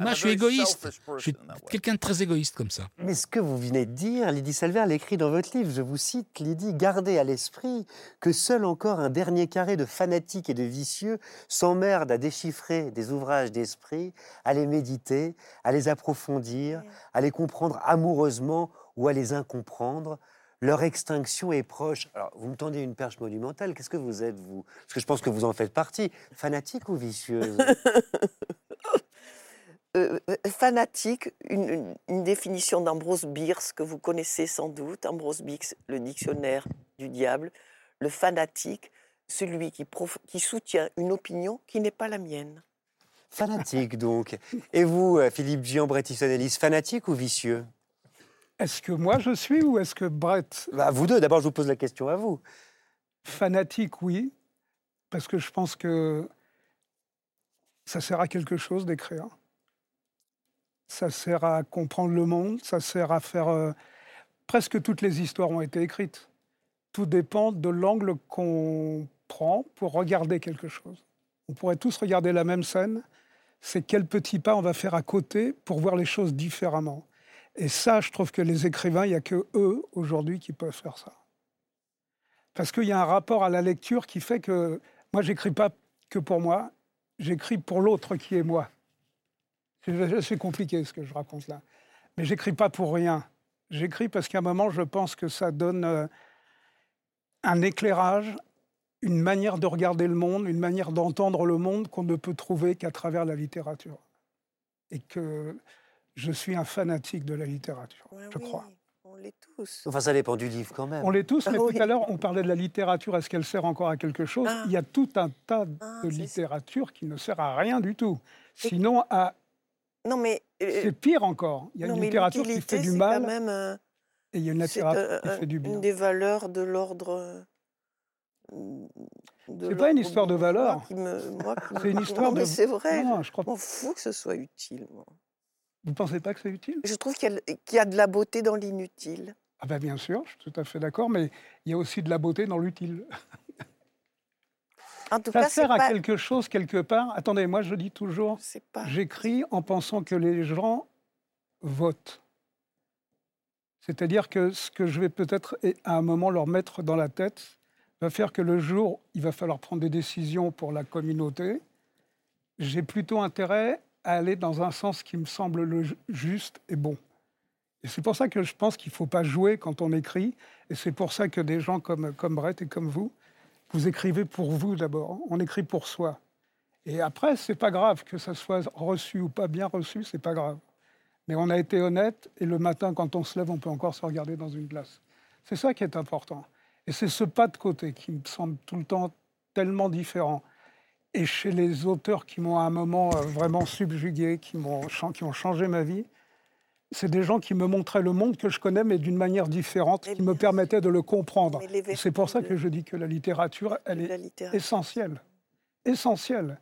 Moi, je suis égoïste. Je suis quelqu'un de très égoïste comme ça. Mais ce que vous venez de dire, Lydie Salver l'écrit dans votre livre. Je vous cite, Lydie, gardez à l'esprit que seul encore un dernier carré de fanatiques et de vicieux s'emmerde à déchiffrer des ouvrages d'esprit, à les méditer, à les approfondir, à les comprendre amoureusement ou à les incomprendre. Leur extinction est proche. Alors, vous me tendez une perche monumentale. Qu'est-ce que vous êtes, vous? Parce que je pense que vous en faites partie. Fanatique ou vicieuse? Euh, euh, Fanatique, une, définition d'Ambrose Bierce que vous connaissez sans doute. Ambrose Bierce, le dictionnaire du diable. Le fanatique, celui qui, qui soutient une opinion qui n'est pas la mienne. Fanatique, donc. Et vous, euh, Philippe Gian, Bret fanatique ou vicieux? Est-ce que moi je suis ou est-ce que Brett? Bah, Vous deux, d'abord, je vous pose la question à vous. Fanatique, oui, parce que je pense que ça sert à quelque chose d'écrire. Ça sert à comprendre le monde, ça sert à faire... Euh, presque toutes les histoires ont été écrites. Tout dépend de l'angle qu'on prend pour regarder quelque chose. On pourrait tous regarder la même scène c'est quel petit pas on va faire à côté pour voir les choses différemment. Et ça, je trouve que les écrivains, il n'y a que eux aujourd'hui qui peuvent faire ça. Parce qu'il y a un rapport à la lecture qui fait que moi, j'écris pas que pour moi, j'écris pour l'autre qui est moi. C'est compliqué ce que je raconte là. Mais j'écris pas pour rien. J'écris parce qu'à un moment, je pense que ça donne euh, un éclairage, une manière de regarder le monde, une manière d'entendre le monde qu'on ne peut trouver qu'à travers la littérature. Et que je suis un fanatique de la littérature, je crois. On l'est tous. Enfin, ça dépend du livre quand même. On l'est tous, mais tout à l'heure, on parlait de la littérature. Est-ce qu'elle sert encore à quelque chose? Ah. Il y a tout un tas ah, de littérature qui ne sert à rien du tout. Sinon, à. Non, mais. Euh, c'est pire encore. Il y a une littérature qui fait du mal. Même, euh, et il y a une littérature qui fait du bien. Une des valeurs de l'ordre c'est pas une histoire de valeur. C'est une histoire de. C'est vrai. Non, je crois pas. fou que ce soit utile. Moi. Vous pensez pas que c'est utile? Je trouve qu'il y, a de la beauté dans l'inutile. Ah ben bien sûr, je suis tout à fait d'accord, mais il y a aussi de la beauté dans l'utile. En tout ça cas, sert à quelque chose quelque part. Attendez, moi je dis toujours, j'écris en pensant que les gens votent. C'est-à-dire que ce que je vais peut-être à un moment leur mettre dans la tête, va faire que le jour il va falloir prendre des décisions pour la communauté, j'ai plutôt intérêt à aller dans un sens qui me semble le juste et bon. Et c'est pour ça que je pense qu'il ne faut pas jouer quand on écrit. Et c'est pour ça que des gens comme, comme Brett et comme vous, vous écrivez pour vous d'abord. On écrit pour soi. Et après, c'est pas grave que ça soit reçu ou pas bien reçu, c'est pas grave. Mais on a été honnête et le matin, quand on se lève, on peut encore se regarder dans une glace. C'est ça qui est important. Et c'est ce pas de côté qui me semble tout le temps tellement différent. Et chez les auteurs qui m'ont à un moment euh, vraiment subjugué, qui, qui ont changé ma vie, c'est des gens qui me montraient le monde que je connais, mais d'une manière différente, qui me permettait de le comprendre. C'est pour ça que je dis que la littérature, elle est essentielle. Essentielle.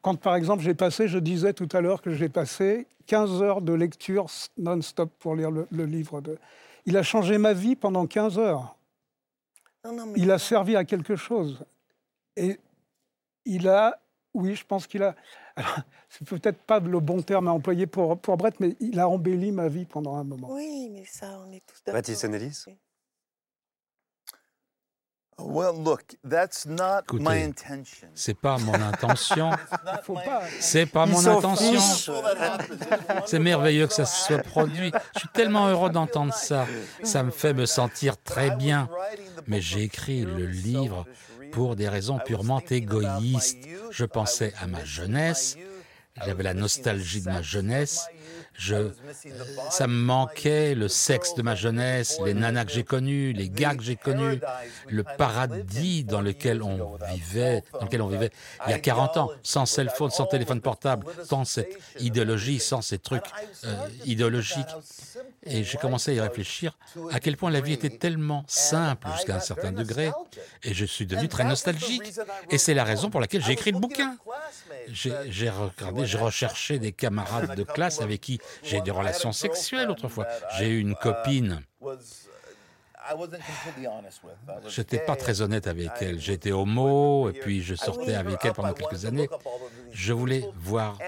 Quand, par exemple, j'ai passé, je disais tout à l'heure que j'ai passé 15 heures de lecture non-stop pour lire le, le livre. De... Il a changé ma vie pendant 15 heures il a servi à quelque chose. Et il a, oui, je pense qu'il a. C'est peut-être pas le bon terme à employer pour, pour Brett, mais il a embelli ma vie pendant un moment. Oui, mais ça, on est tous d'accord. Baptiste Annelise? Well, look, that's not my intention. C'est pas mon intention. C'est pas mon intention. C'est merveilleux que ça se soit produit. Je suis tellement heureux d'entendre ça. Ça me fait me sentir très bien. Mais j'ai écrit le livre pour des raisons purement égoïstes. Je pensais à ma jeunesse, J'avais la nostalgie de ma jeunesse. Je, ça me manquait le sexe de ma jeunesse, les nanas que j'ai connues, les gars que j'ai connus, le paradis dans lequel on vivait, dans lequel on vivait il y a 40 ans, sans cell phone, sans téléphone portable, sans cette idéologie, sans ces trucs euh, idéologiques. Et j'ai commencé à y réfléchir à quel point la vie était tellement simple jusqu'à un certain degré, et je suis devenu très nostalgique. Et c'est la raison pour laquelle j'ai écrit le bouquin. J'ai regardé, j'ai recherché des camarades de classe avec qui j'ai eu des relations sexuelles autrefois. J'ai eu une copine. J'étais pas très honnête avec elle. J'étais homo et puis je sortais avec elle pendant quelques années. Je voulais voir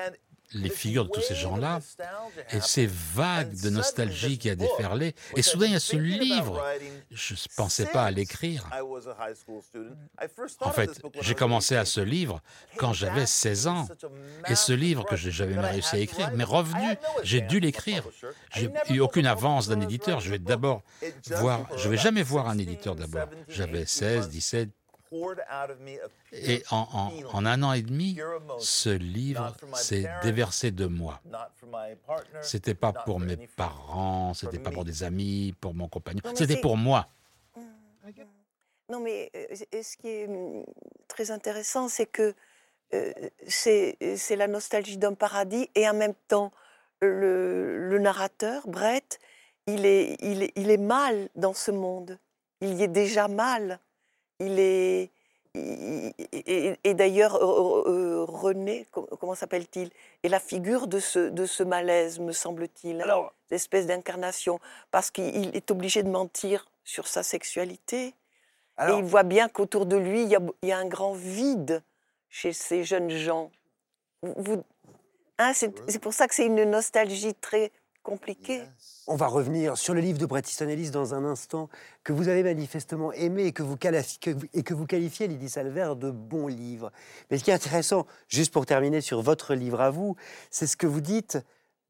les figures de tous ces gens-là, et ces vagues de nostalgie qui a déferlé. Et soudain, il y a ce livre. Je ne pensais pas à l'écrire. En fait, j'ai commencé à ce livre quand j'avais 16 ans. Et ce livre que je n'ai jamais réussi à écrire m'est revenu. J'ai dû l'écrire. J'ai eu aucune avance d'un éditeur. Je vais d'abord voir, je vais jamais voir un éditeur d'abord. J'avais 16, 17, et en, un an et demi, ce livre s'est déversé de moi. C'était pas pour mes parents, c'était pas pour des amis, pour mon compagnon, c'était pour moi. Non, mais euh, ce qui est hum, très intéressant, c'est que euh, c'est la nostalgie d'un paradis et en même temps, le, narrateur, Brett, il est, il, il est mal dans ce monde. Il y est déjà mal il est. Et, d'ailleurs, René, comment s'appelle-t-il? Est la figure de ce, de ce malaise, me semble-t-il. Alors, l'espèce d'incarnation. Parce qu'il est obligé de mentir sur sa sexualité. et il voit bien qu'autour de lui, il y, a, il y, a, un grand vide chez ces jeunes gens. Vous, hein, c'est pour ça que c'est une nostalgie très compliqué. On va revenir sur le livre de Bret dans un instant, que vous avez manifestement aimé et que vous, et que vous qualifiez, Lydie Salver, de bon livre. Mais ce qui est intéressant, juste pour terminer sur votre livre à vous, c'est ce que vous dites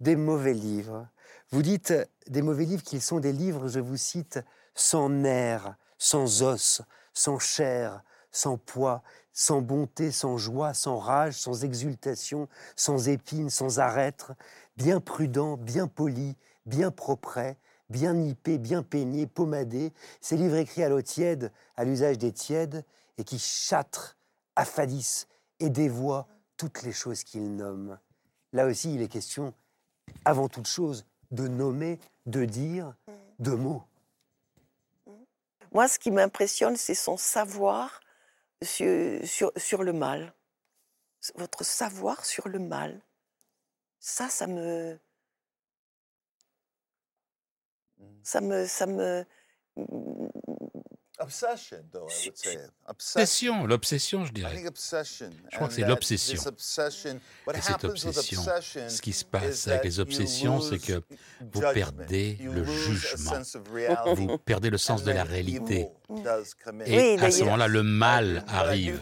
des mauvais livres. Vous dites des mauvais livres qu'ils sont des livres, je vous cite, sans nerfs, sans os, sans chair, sans poids, sans bonté, sans joie, sans rage, sans exultation, sans épines, sans arêtres, bien prudent, bien poli, bien propre, bien nippé, bien peigné, pommadé. Ces livres écrits à l'eau tiède, à l'usage des tièdes, et qui châtrent, affadissent et dévoient toutes les choses qu'ils nomment. Là aussi, il est question, avant toute chose, de nommer, de dire, de mots. Moi, ce qui m'impressionne, c'est son savoir sur, sur, le mal. Votre savoir sur le mal. Ça, ça me. Mmh. Ça me. Ça me Obsession, l'obsession, je dirais. Je crois que c'est l'obsession. Et cette obsession, ce qui se passe avec les obsessions, c'est que vous perdez le jugement, vous perdez le sens de la réalité. Et à ce moment-là, le mal arrive.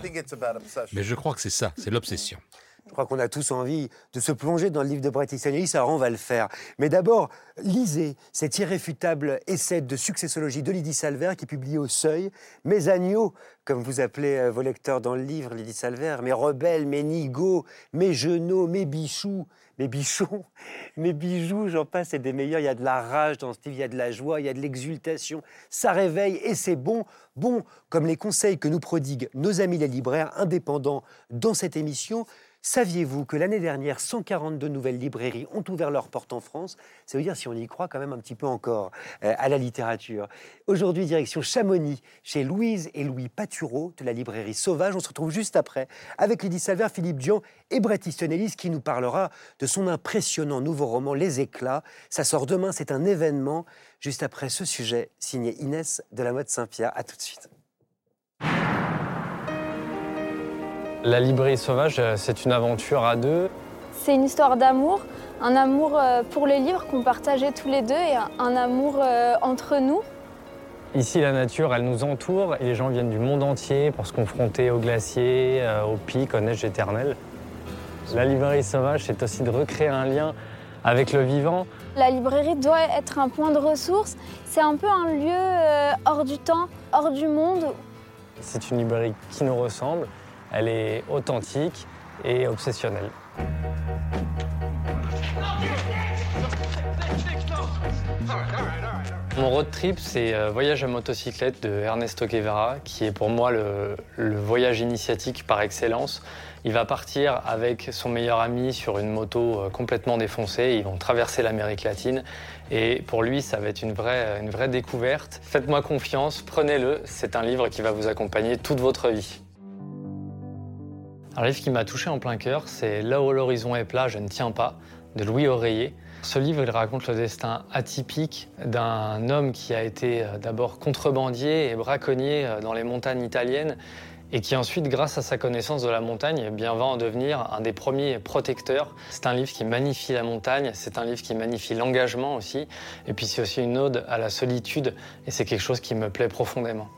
Mais je crois que c'est ça, c'est l'obsession. Je crois qu'on a tous envie de se plonger dans le livre de Bret Easton Ellis, alors on va le faire. Mais d'abord, lisez cet irréfutable essai de successologie de Lydie Salver qui est publié au Seuil. Mes agneaux, comme vous appelez euh, vos lecteurs dans le livre, Lydie Salver, mes rebelles, mes nigauds, mes genoux, mes bichous, mes bichons, mes bijoux, j'en passe, c'est des meilleurs. Il y a de la rage dans ce livre, il y a de la joie, il y a de l'exultation. Ça réveille et c'est bon. Bon, comme les conseils que nous prodiguent nos amis les libraires indépendants dans cette émission. Saviez-vous que l'année dernière, 142 nouvelles librairies ont ouvert leurs portes en France? Ça veut dire, si on y croit, quand même un petit peu encore euh, à la littérature. Aujourd'hui, direction Chamonix, chez Louise et Louis Patureau de la librairie Sauvage. On se retrouve juste après avec Lydie Salver, Philippe Dion et Bret Easton qui nous parlera de son impressionnant nouveau roman Les Éclats. Ça sort demain, c'est un événement. Juste après ce sujet, signé Inès de la mode Saint-Pierre. À tout de suite. La librairie sauvage, euh, c'est une aventure à deux. C'est une histoire d'amour, un amour euh, pour les livres qu'on partageait tous les deux et un amour euh, entre nous. Ici, la nature, elle nous entoure et les gens viennent du monde entier pour se confronter aux glaciers, aux pics, aux neiges éternelles. La librairie sauvage, c'est aussi de recréer un lien avec le vivant. La librairie doit être un point de ressource. C'est un peu un lieu hors du temps, hors du monde. C'est une librairie qui nous ressemble elle est authentique et obsessionnelle. Mon road trip, c'est euh, Voyage à motocyclette de Ernesto Guevara, qui est pour moi le, voyage initiatique par excellence. Il va partir avec son meilleur ami sur une moto euh, complètement défoncée. Ils vont traverser l'Amérique latine. Et pour lui, ça va être vraie, une vraie découverte. Faites-moi confiance, prenez-le. C'est un livre qui va vous accompagner toute votre vie. Un livre qui m'a touché en plein cœur, c'est Là où l'horizon est plat, je ne tiens pas, de Louis Oreiller. Ce livre, il raconte le destin atypique d'un homme qui a été euh, d'abord contrebandier et braconnier euh, dans les montagnes italiennes et qui ensuite, grâce à sa connaissance de la montagne, eh bien, va en devenir un des premiers protecteurs. C'est un livre qui magnifie la montagne, c'est un livre qui magnifie l'engagement aussi, et puis c'est aussi une ode à la solitude, et c'est quelque chose qui me plaît profondément.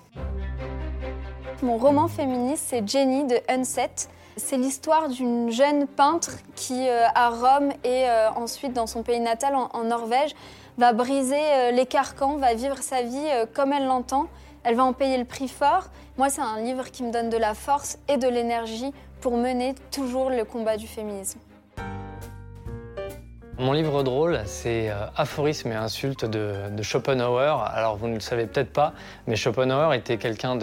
Mon roman féministe, c'est Jenny de Unset. C'est l'histoire d'une jeune peintre qui, euh, à Rome et euh, ensuite dans son pays natal, en, Norvège, va briser euh, les carcans, va vivre sa vie comme elle l'entend. Elle va en payer le prix fort. Moi, c'est un livre qui me donne de la force et de l'énergie pour mener toujours le combat du féminisme. Mon livre drôle, c'est Aphorisme et insultes de, Schopenhauer. Alors, vous ne le savez peut-être pas, mais Schopenhauer était quelqu'un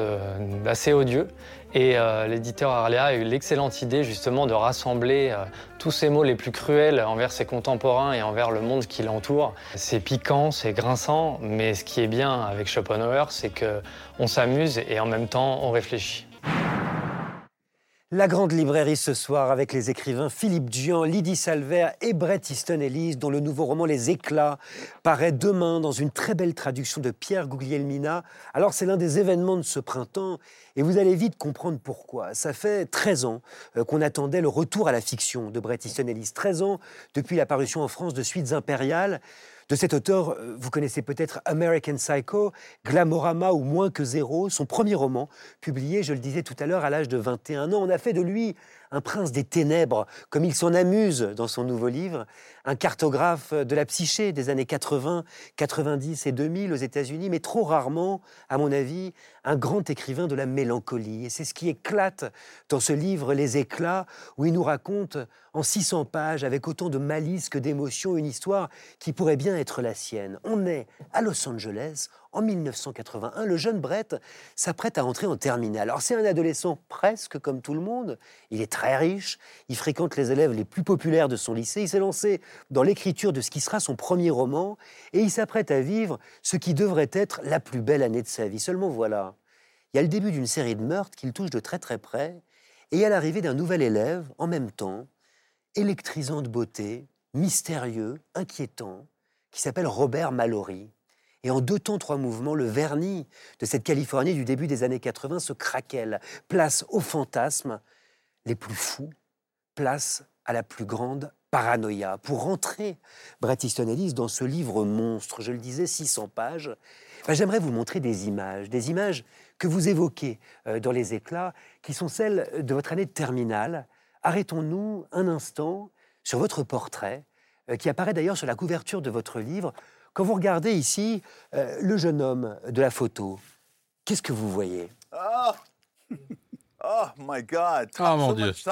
d'assez odieux. Et euh, l'éditeur Arléa a eu l'excellente idée justement de rassembler euh, tous ces mots les plus cruels envers ses contemporains et envers le monde qui l'entoure. C'est piquant, c'est grinçant, mais ce qui est bien avec Schopenhauer, c'est qu'on s'amuse et en même temps on réfléchit. La grande librairie ce soir avec les écrivains Philippe Dian, Lydie Salver et Bret Easton Ellis, dont le nouveau roman Les Éclats paraît demain dans une très belle traduction de Pierre Guglielmina. Alors c'est l'un des événements de ce printemps et vous allez vite comprendre pourquoi. Ça fait 13 ans euh, qu'on attendait le retour à la fiction de Bret Easton Ellis. 13 ans depuis l'apparition en France de Suites impériales. De cet auteur, euh, vous connaissez peut-être American Psycho, Glamorama ou Moins que Zéro, son premier roman, publié, je le disais tout à l'heure, à l'âge de 21 ans. On a fait de lui un prince des ténèbres, comme il s'en amuse dans son nouveau livre, un cartographe de la psyché des années 80, 90 et 2000 aux États-Unis, mais trop rarement, à mon avis, un grand écrivain de la mélancolie. Et c'est ce qui éclate dans ce livre Les éclats, où il nous raconte en 600 pages, avec autant de malice que d'émotion, une histoire qui pourrait bien être la sienne. On est à Los Angeles en 1981, le jeune Brett s'apprête à entrer en terminale. Alors c'est un adolescent presque comme tout le monde, il est très riche, il fréquente les élèves les plus populaires de son lycée, il s'est lancé dans l'écriture de ce qui sera son premier roman, et il s'apprête à vivre ce qui devrait être la plus belle année de sa vie. Seulement voilà, il y a le début d'une série de meurtres qu'il touche de très très près, et il y a l'arrivée d'un nouvel élève en même temps, électrisant de beauté, mystérieux, inquiétant, qui s'appelle Robert Mallory. Et en deux temps, trois mouvements, le vernis de cette Californie du début des années 80 se craquelle, place aux fantasmes les plus fous, place à la plus grande paranoïa. Pour rentrer, Bret Ellis, dans ce livre monstre, je le disais, 600 pages, ben, j'aimerais vous montrer des images, des images que vous évoquez euh, dans les éclats, qui sont celles de votre année de terminale. Arrêtons-nous un instant sur votre portrait, euh, qui apparaît d'ailleurs sur la couverture de votre livre. Quand vous regardez ici euh, le jeune homme de la photo, qu'est-ce que vous voyez? Oh. oh my God! Oh mon Dieu! C'était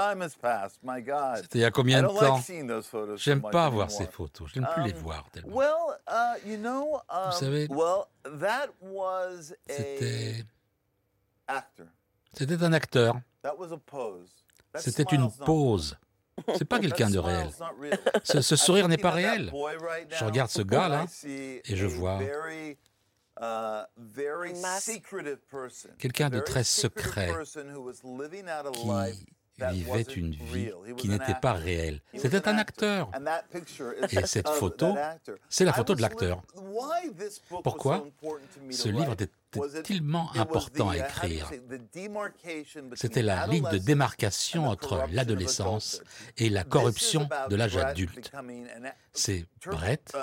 il y a combien de temps? J'aime pas voir ces photos. Je n'aime plus les um, voir tellement. Uh, vous um, savez, c'était c'était un acteur. C'était une pose. C'est pas quelqu'un de réel. Ce, sourire n'est pas réel. Je regarde ce gars-là et je vois uh, quelqu'un de très secret qui vivait une vie qui n'était pas réelle. C'était un acteur. Et cette photo, c'est la photo de l'acteur. Pourquoi ce livre était tellement important à écrire? C'était la ligne de démarcation entre l'adolescence et la corruption de l'âge adulte. C'est Brett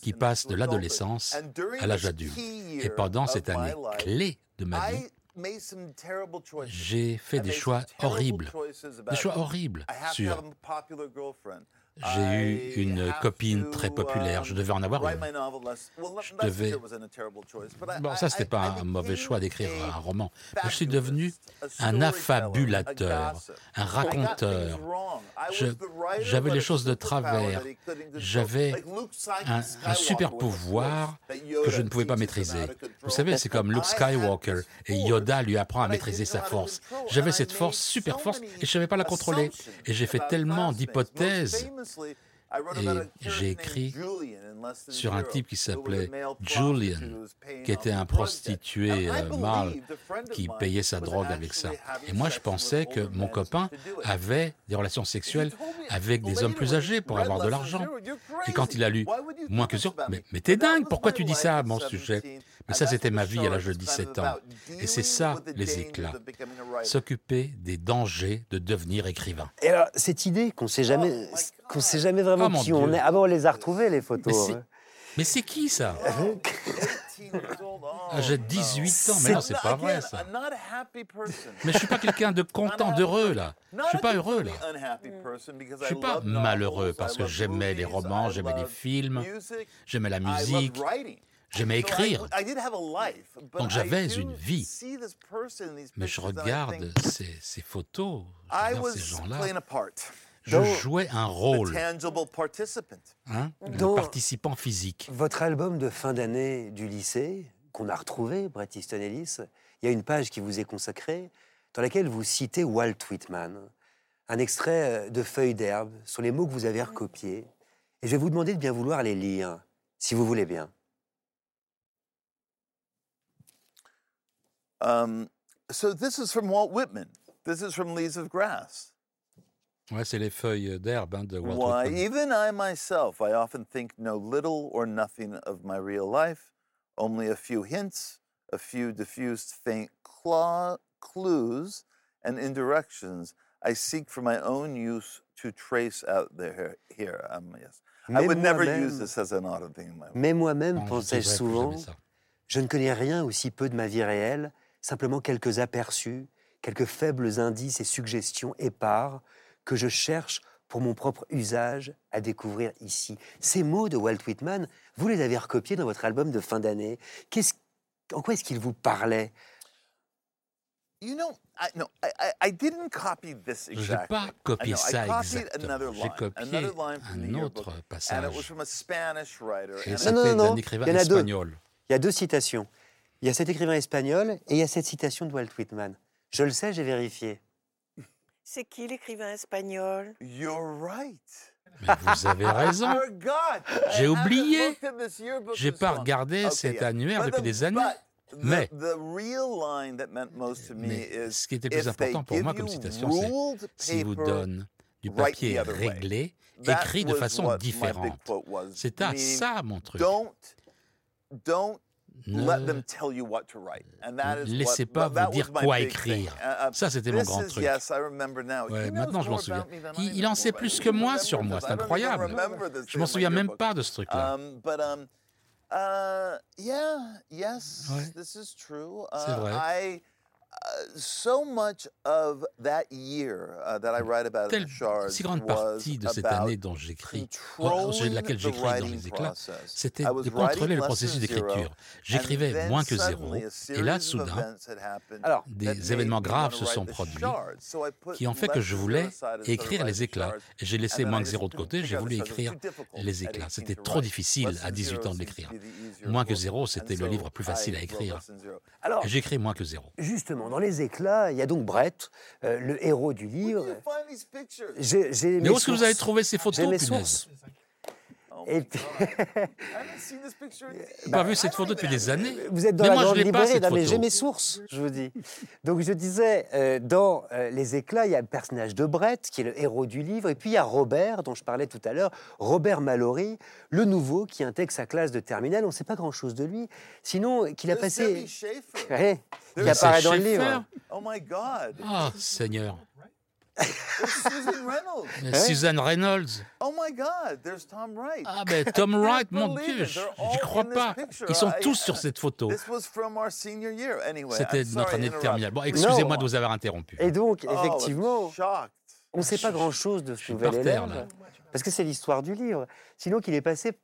qui passe de l'adolescence à l'âge adulte. Et pendant cette année clé de ma vie, j'ai fait des choix horribles, des choix horribles sur J'ai eu une copine très populaire. Je devais en avoir une. Je devais. Bon, ça, c'était pas un mauvais choix d'écrire un roman. je suis devenu un affabulateur, un raconteur. J'avais les choses de travers. J'avais un, un, super pouvoir que je ne pouvais pas maîtriser. Vous savez, c'est comme Luke Skywalker et Yoda lui apprend à maîtriser sa force. J'avais cette force, super force, et je ne savais pas la contrôler. Et j'ai fait tellement d'hypothèses j'ai écrit sur un type qui s'appelait Julian, qui était un prostitué euh, mâle qui payait sa drogue avec ça. Et moi, je pensais que mon copain avait des relations sexuelles avec des hommes plus âgés pour avoir de l'argent. Et quand il a lu moins que sûr, mais, mais t'es dingue, pourquoi tu dis ça à mon sujet? Mais ça, c'était ma vie à l'âge de 17 ans. Et c'est ça, les éclats. S'occuper des dangers de devenir écrivain. Et alors, cette idée qu'on sait jamais, qu'on sait jamais vraiment oh, qui on est. Ah bon, on les a retrouvées, les photos. Hein. Mais c'est qui ça ah, J'ai 18 ans, mais non, c'est pas vrai ça. Mais je suis pas quelqu'un de content, d'heureux là. Je suis pas heureux là. Je suis pas malheureux parce que j'aimais les romans, j'aimais les films, j'aimais la musique. J'aimais écrire. Donc j'avais une vie. Mais je regarde ces, ces photos, je regarde ces gens-là je jouais un rôle, hein, de participant physique. Votre album de fin d'année du lycée, qu'on a retrouvé, Bret Easton Ellis, il y a une page qui vous est consacrée, dans laquelle vous citez Walt Whitman, un extrait euh, de Feuilles d'herbe sur les mots que vous avez recopiés. Et je vais vous demander de bien vouloir les lire, si vous voulez bien. Um, so this is from Walt Whitman. This is from Leaves of Grass. Ouais, c'est les feuilles d'herbe hein, de Walt Why, even I myself, I often think no little or nothing of my real life, only a few hints, a few diffused faint claw, clues and indirections I seek for my own use to trace out there here. Um, yes. I would never use this as an odd thing in my life. Mais moi-même, pensais-je souvent, je ne connais rien aussi peu de ma vie réelle, simplement quelques aperçus, quelques faibles indices et suggestions épars que je cherche pour mon propre usage à découvrir ici. Ces mots de Walt Whitman, vous les avez recopiés dans votre album de fin d'année. en quoi est-ce qu'il vous parlait? You know, I, no, I, I didn't copy this exactly. Je n'ai pas copié ça exactement. J'ai copié un autre passage. Et c'était d'un écrivain il y en a espagnol. Deux. Il y a deux citations. Il y a cet écrivain espagnol et il y a cette citation de Walt Whitman. Je le sais, j'ai vérifié. C'est qui l'écrivain espagnol? You're right. Mais vous avez raison. J'ai oublié. J'ai pas regardé cet annuaire depuis des années. Mais, mais ce qui était plus important pour moi comme citation, c'est s'il vous donne du papier réglé, écrit de façon différente. C'est à ça mon truc. Ne laissez pas vous dire quoi écrire. Uh, um, Ça, c'était mon grand truc. Ouais, maintenant, je m'en souviens. Il, il, en sait plus que moi sur moi. C'est incroyable. Je m'en souviens même pas de ce truc-là. Um, um, uh, C'est vrai. Uh, so much of that year uh, that I write about Telle, si grande partie de cette année dont j'écris, au sujet de laquelle j'écris dans les éclats, c'était de contrôler le processus d'écriture. J'écrivais moins que zéro, et là, soudain, Alors, des événements graves se sont produits qui ont fait que je voulais écrire les éclats. J'ai laissé moins que zéro de côté, j'ai voulu écrire les éclats. C'était trop difficile à 18 ans d'écrire. Moins que zéro, c'était le livre plus facile à écrire. J'écris moins que zéro. Justement, dans les éclats, il y a donc Brett, euh, le héros du livre. Mais où est-ce que vous avez trouvé ces photos mes sources. Et puis... pas vu cette photo depuis des années. Vous êtes dans la grande librairie, mais j'ai mes sources, je vous dis. Donc je disais, euh, dans euh, Les éclats, il y a le personnage de Brett, qui est le héros du livre, et puis il y a Robert, dont je parlais tout à l'heure, Robert Mallory, le nouveau, qui intègre sa classe de terminale. On ne sait pas grand-chose de lui, sinon qu'il a passé... Qui apparaît dans le livre. Oh my God. Oh Seigneur. Susan Reynolds. Susan Reynolds. Oh my God, there's Tom Wright. Ah ben Tom Wright, mon Dieu, j'y crois pas. Ils sont tous sur cette photo. C'était notre année de terminale. Bon, excusez-moi de vous avoir interrompu. Et donc, oh, effectivement, on ne sait pas grand-chose de ce nouvel élève. Parce que c'est l'histoire du livre. Sinon qu'il est passé,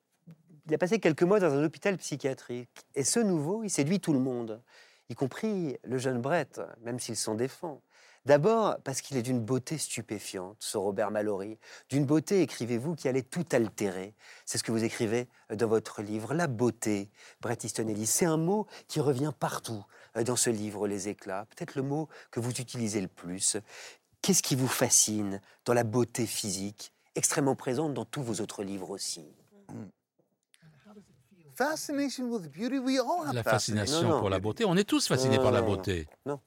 il a passé quelques mois dans un hôpital psychiatrique. Et ce nouveau, il séduit tout le monde, y compris le jeune Brett, même s'il s'en défend. D'abord parce qu'il est d'une beauté stupéfiante, ce Robert Mallory. D'une beauté, écrivez-vous, qui allait tout altérer. C'est ce que vous écrivez dans votre livre. La beauté, Bret Easton Ellis, c'est un mot qui revient partout dans ce livre, Les éclats. Peut-être le mot que vous utilisez le plus. Qu'est-ce qui vous fascine dans la beauté physique, extrêmement présente dans tous vos autres livres aussi? La fascination pour la beauté, on est tous fascinés par la beauté. Non.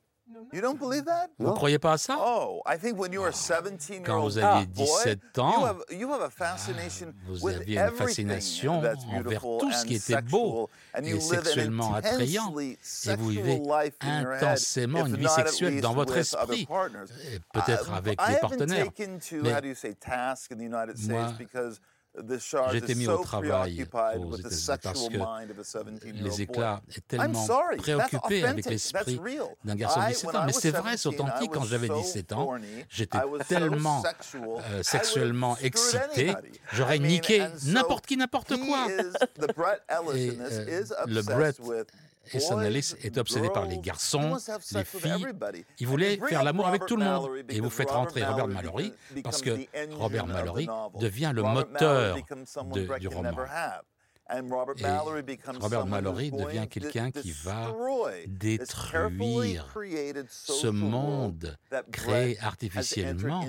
You don't believe that? Vous ne croyez pas à ça? Oh, I think when you were 17 Quand vous aviez 17 ans, you have, you have a fascination vous with aviez une fascination that's envers beautiful tout ce qui and était beau et you live an sexuellement attrayant. intensely Et vous vivez sexual life in your head, intensément une vie sexuelle dans votre with other esprit, partners. et peut-être avec haven't partenaires. taken to, Mais how do you say, task in the United moi, J'étais is mis au travail aux États-Unis parce que mind of a 17-year-old les éclats est tellement sorry, that's préoccupé avec l'esprit d'un garçon de I- 17 when ans. Mais c'est vrai, c'est 17, I authentique. Quand j'avais so 17 ans, j'étais tellement euh, sexuellement excité, j'aurais niqué n'importe qui, n'importe quoi. Et, euh, le Brett Et Ellis est obsédé par les garçons, les filles. Il voulait faire l'amour avec tout le monde. Et vous faites rentrer Robert Mallory parce que Robert Mallory devient le moteur de- du roman. Et Robert Mallory devient quelqu'un qui va détruire ce monde créé artificiellement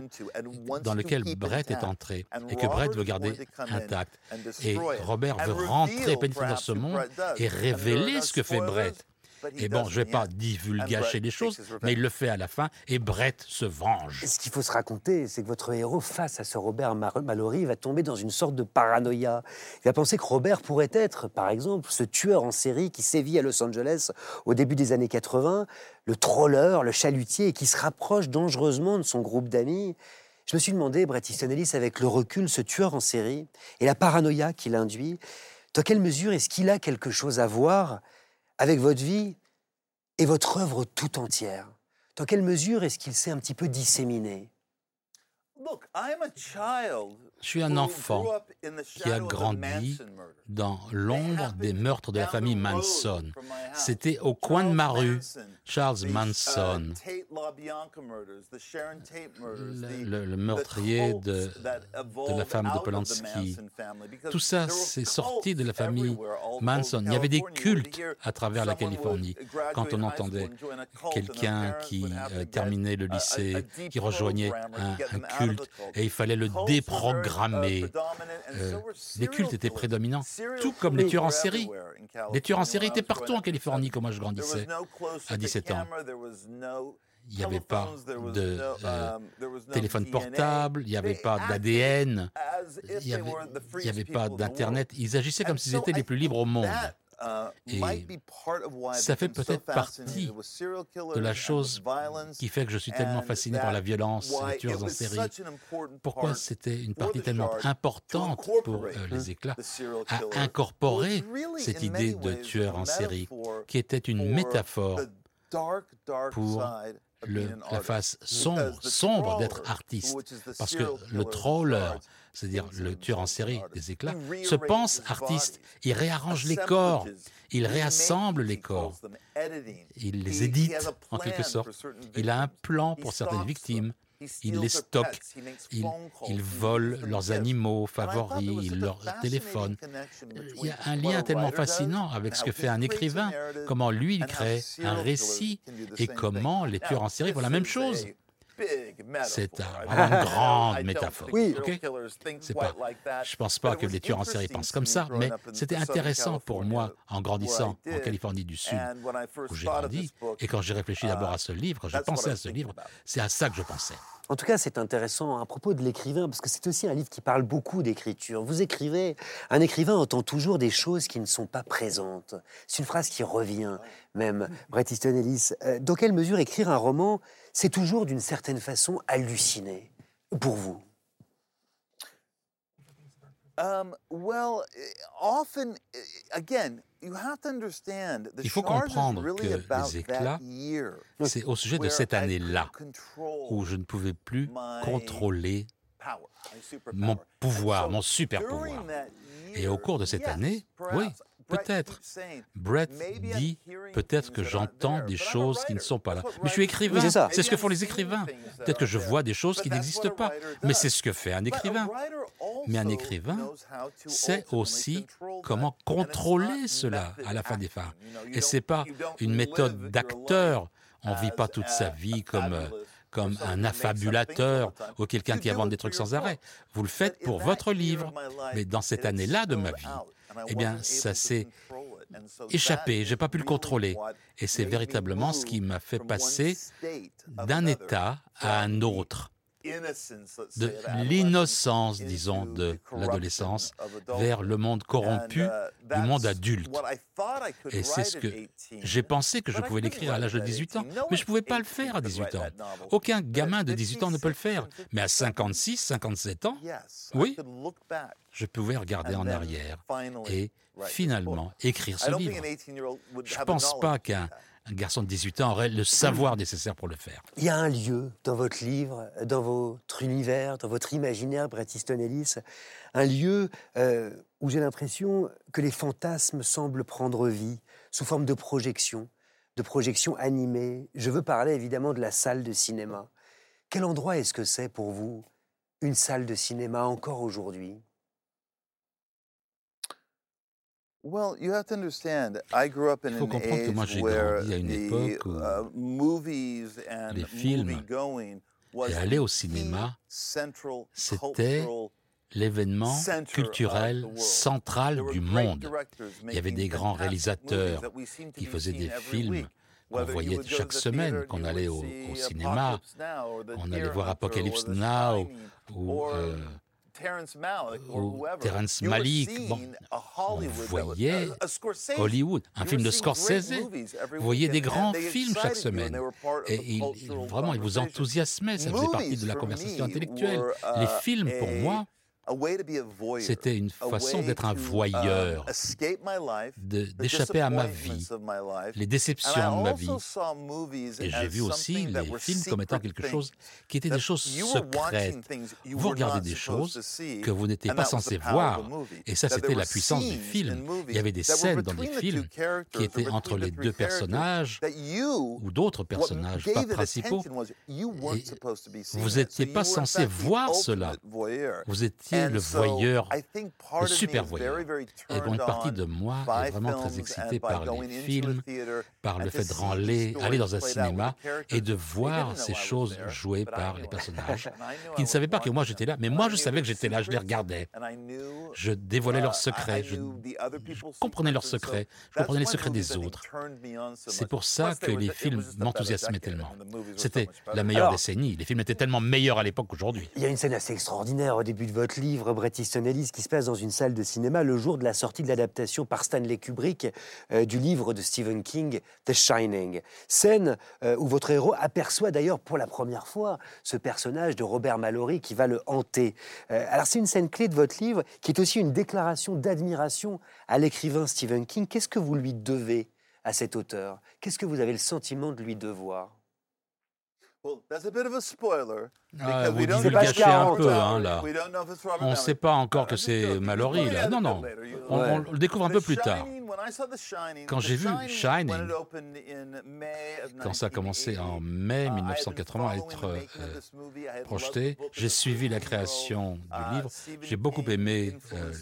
dans lequel Brett est entré et que Brett veut garder intact. Et Robert veut rentrer pénétrer dans ce monde et révéler ce que fait Brett. Et bon, je ne vais pas divulgacher Brett les choses, mais il le fait à la fin et Brett se venge. Ce qu'il faut se raconter, c'est que votre héros, face à ce Robert Mallory, va tomber dans une sorte de paranoïa. Il va penser que Robert pourrait être, par exemple, ce tueur en série qui sévit à Los Angeles au début des années 80, le troller, le chalutier, et qui se rapproche dangereusement de son groupe d'amis. Je me suis demandé, Bret Easton Ellis, avec le recul, ce tueur en série et la paranoïa qu'il induit, dans quelle mesure est-ce qu'il a quelque chose à voir avec votre vie et votre œuvre tout entière. Dans quelle mesure est-ce qu'il s'est un petit peu disséminé Look, I'm a child Je suis un enfant grew up in the qui a shadow of the grandi dans l'ombre des meurtres de la famille Manson. C'était au coin de ma rue, Charles the, uh, Manson, Tate LaBianca murders, the Sharon Tate murders, le, meurtrier de, la femme de out of the Polanski. Manson family, because Tout ça, c'est sorti de la famille Manson. Il y avait des cultes à travers la Californie. Quand on entendait quelqu'un qui euh, terminait le lycée, qui rejoignait un, the et il fallait le déprogrammer. Euh, les cultes étaient prédominants, tout comme les tueurs en série. Les tueurs en série étaient partout en. Californie quand moi je grandissais. à to 17 ans. Il n'y avait pas de euh, téléphone portable, il n'y avait pas d'ADN, il n'y avait, pas d'Internet. Ils agissaient comme s'ils étaient les plus libres au monde. Uh, Et ça fait peut-être partie de la chose qui fait que je suis tellement fasciné par la violence, les tueurs en série. Pourquoi c'était une partie tellement importante pour euh, les éclats à incorporer cette idée de tueur en série, qui était une métaphore pour le- la face sombre, sombre d'être artiste. Parce que le troller, c'est-à-dire le tueur en série des éclats, se pense artiste. Il réarrange les corps, il réassemble les corps, il les édite en quelque sorte. Il a un plan pour certaines victimes. Il les stocke. Il, il vole leurs animaux favoris, a leur téléphone. Il y a un lien tellement fascinant avec ce que fait un écrivain, comment lui il crée un récit et comment les tueurs en série font la même chose. A big metaphor. C'est une grande métaphore. Oui. C'est quite pas, like that, je pense but pas it que was les tueurs en série interesting pensent comme me ça, mais c'était intéressant pour moi en grandissant en. Californie du Sud, And when I first où j'ai grandi. Et quand j'ai réfléchi d'abord uh, à ce livre, quand j'ai pensé I à ce livre, c'est à ça que je pensais. En tout cas, c'est intéressant à propos de l'écrivain, parce que c'est aussi un livre qui parle beaucoup d'écriture. Vous écrivez, un écrivain entend toujours des choses qui ne sont pas présentes. C'est une phrase qui revient, même, Bret Easton Ellis. Euh, Dans quelle mesure écrire un roman, c'est toujours d'une certaine façon halluciné pour vous Um, well, eh, often, eh, again, you have to understand, the Il faut comprendre really que les éclats, C'est au sujet de where cette I année-là couldn't control où je ne pouvais plus my contrôler mon pouvoir, mon super pouvoir. Et au cours de cette année, oui, Peut-être. Brett dit peut-être que j'entends des choses qui ne sont pas là. Mais je suis écrivain. C'est ce que font les écrivains. Peut-être que je vois des choses qui n'existent pas. Mais c'est ce que fait un écrivain. Mais un écrivain sait aussi comment contrôler cela à la fin des fins. Et c'est pas une méthode d'acteur. On vit pas toute sa vie comme euh, comme un affabulateur ou quelqu'un qui invente des trucs sans arrêt. Vous le faites pour votre livre. Mais dans cette année-là de ma vie, eh bien, ça s'est échappé, j'ai pas pu le contrôler. Et c'est véritablement ce qui m'a fait passer d'un état à un autre de l'innocence, disons, de l'adolescence vers le monde corrompu uh, du monde adulte. Et c'est ce que j'ai pensé que je pouvais l'écrire à l'âge de 18 ans, mais je ne pouvais pas le faire à 18 ans. Aucun gamin de 18 ans ne peut le faire. Mais à 56, 57 ans, oui, je pouvais regarder en arrière et finalement écrire ce livre. Je ne pense pas qu'un un garçon de 18 ans aurait le savoir nécessaire pour le faire. Il y a un lieu dans votre livre, dans votre univers, dans votre imaginaire, Bret Easton Ellis, un lieu euh, où j'ai l'impression que les fantasmes semblent prendre vie sous forme de projection, de projection animée. Je veux parler évidemment de la salle de cinéma. Quel endroit est-ce que c'est pour vous, une salle de cinéma encore aujourd'hui? Il faut comprendre que moi j'ai grandi à une époque où uh, les films et aller au cinéma, c'était l'événement culturel central du monde. Il y avait des grands réalisateurs qui faisaient des films qu'on voyait chaque semaine, qu'on allait au, cinéma, on allait voir Apocalypse Now ou Terrence Malick, bon, on voyait Hollywood, un film de Scorsese. Vous voyez des grands films chaque semaine. Et vraiment, il vous enthousiasmait, ça faisait partie de la conversation intellectuelle. Les films, pour moi, c'était une façon d'être un voyeur, uh, d'échapper à ma vie, les déceptions de ma vie. Et j'ai vu aussi les films comme étant quelque chose qui était des choses secrètes. Vous regardez des choses que vous n'étiez pas censé voir. Et ça, c'était la puissance du film. Il y avait des scènes dans des films qui étaient entre les deux personnages ou d'autres personnages pas principaux. Et vous n'étiez pas censé voir cela. Vous étiez le voyeur, le super voyeur. Et une partie de moi est vraiment très excitée par les films, par le fait de aller, aller dans un cinéma et de voir ces choses jouées par les personnages qui ne savaient pas que moi j'étais là. Mais moi je savais que j'étais là, je les regardais. Je dévoilais leurs secrets, je, comprenais leurs secrets, je comprenais les secrets des autres. C'est pour ça que les films m'enthousiasmaient tellement. C'était la meilleure décennie. Les films étaient tellement meilleurs à l'époque qu'aujourd'hui. Il y a une scène assez extraordinaire au début de votre livre, Bret Easton Ellis, qui se passe dans une salle de cinéma le jour de la sortie de l'adaptation par Stanley Kubrick euh, du livre de Stephen King, The Shining. Scène euh, où votre héros aperçoit d'ailleurs pour la première fois ce personnage de Robert Mallory qui va le hanter. Euh, alors c'est une scène clé de votre livre qui est aussi une déclaration d'admiration à l'écrivain Stephen King. Qu'est-ce que vous lui devez à cet auteur? Qu'est-ce que vous avez le sentiment de lui devoir? Ah, vous divulgachez un peu, hein, là. On ne sait pas encore que c'est Mallory, là. Non, non. On, le découvre un peu plus tard. Quand j'ai vu Shining, quand ça a commencé en mai 1980 à être euh, projeté, j'ai suivi la création du livre. J'ai beaucoup aimé euh,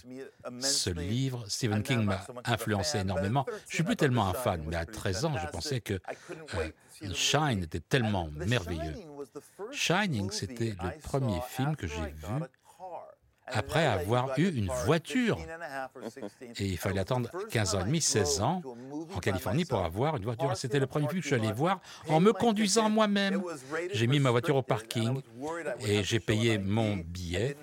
ce livre. Stephen King m'a influencé énormément. Je suis plus tellement un fan, mais à 13 ans, je pensais que euh, Shine était tellement merveilleux. Shining, c'était le premier film que j'ai vu après avoir eu une voiture. Et il fallait attendre 15 ans et demi, 16 ans en Californie pour avoir une voiture. C'était le premier film que je suis allé voir en me conduisant moi-même. J'ai mis ma voiture au parking et j'ai payé mon billet.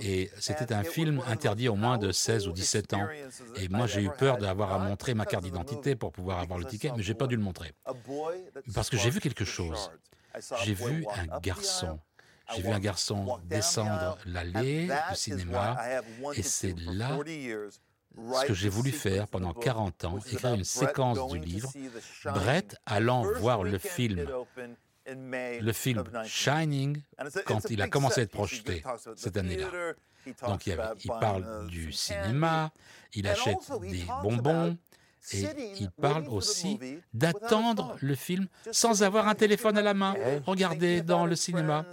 Et c'était un film interdit au moins de 16 ou 17 ans. Et moi, j'ai eu peur d'avoir à montrer ma carte d'identité pour pouvoir avoir le ticket, mais j'ai pas dû le montrer. Parce que j'ai vu quelque chose. J'ai vu un garçon j'ai vu un garçon descendre l'allée du cinéma et c'est là ce que j'ai voulu faire pendant 40 ans, écrire une séquence du livre, Brett allant voir le film. le film Shining quand il a commencé à être projeté cette année-là. Donc il, parle du cinéma, il achète des bonbons, et il parle aussi d'attendre le film sans avoir un téléphone à la main, regarder dans le cinéma,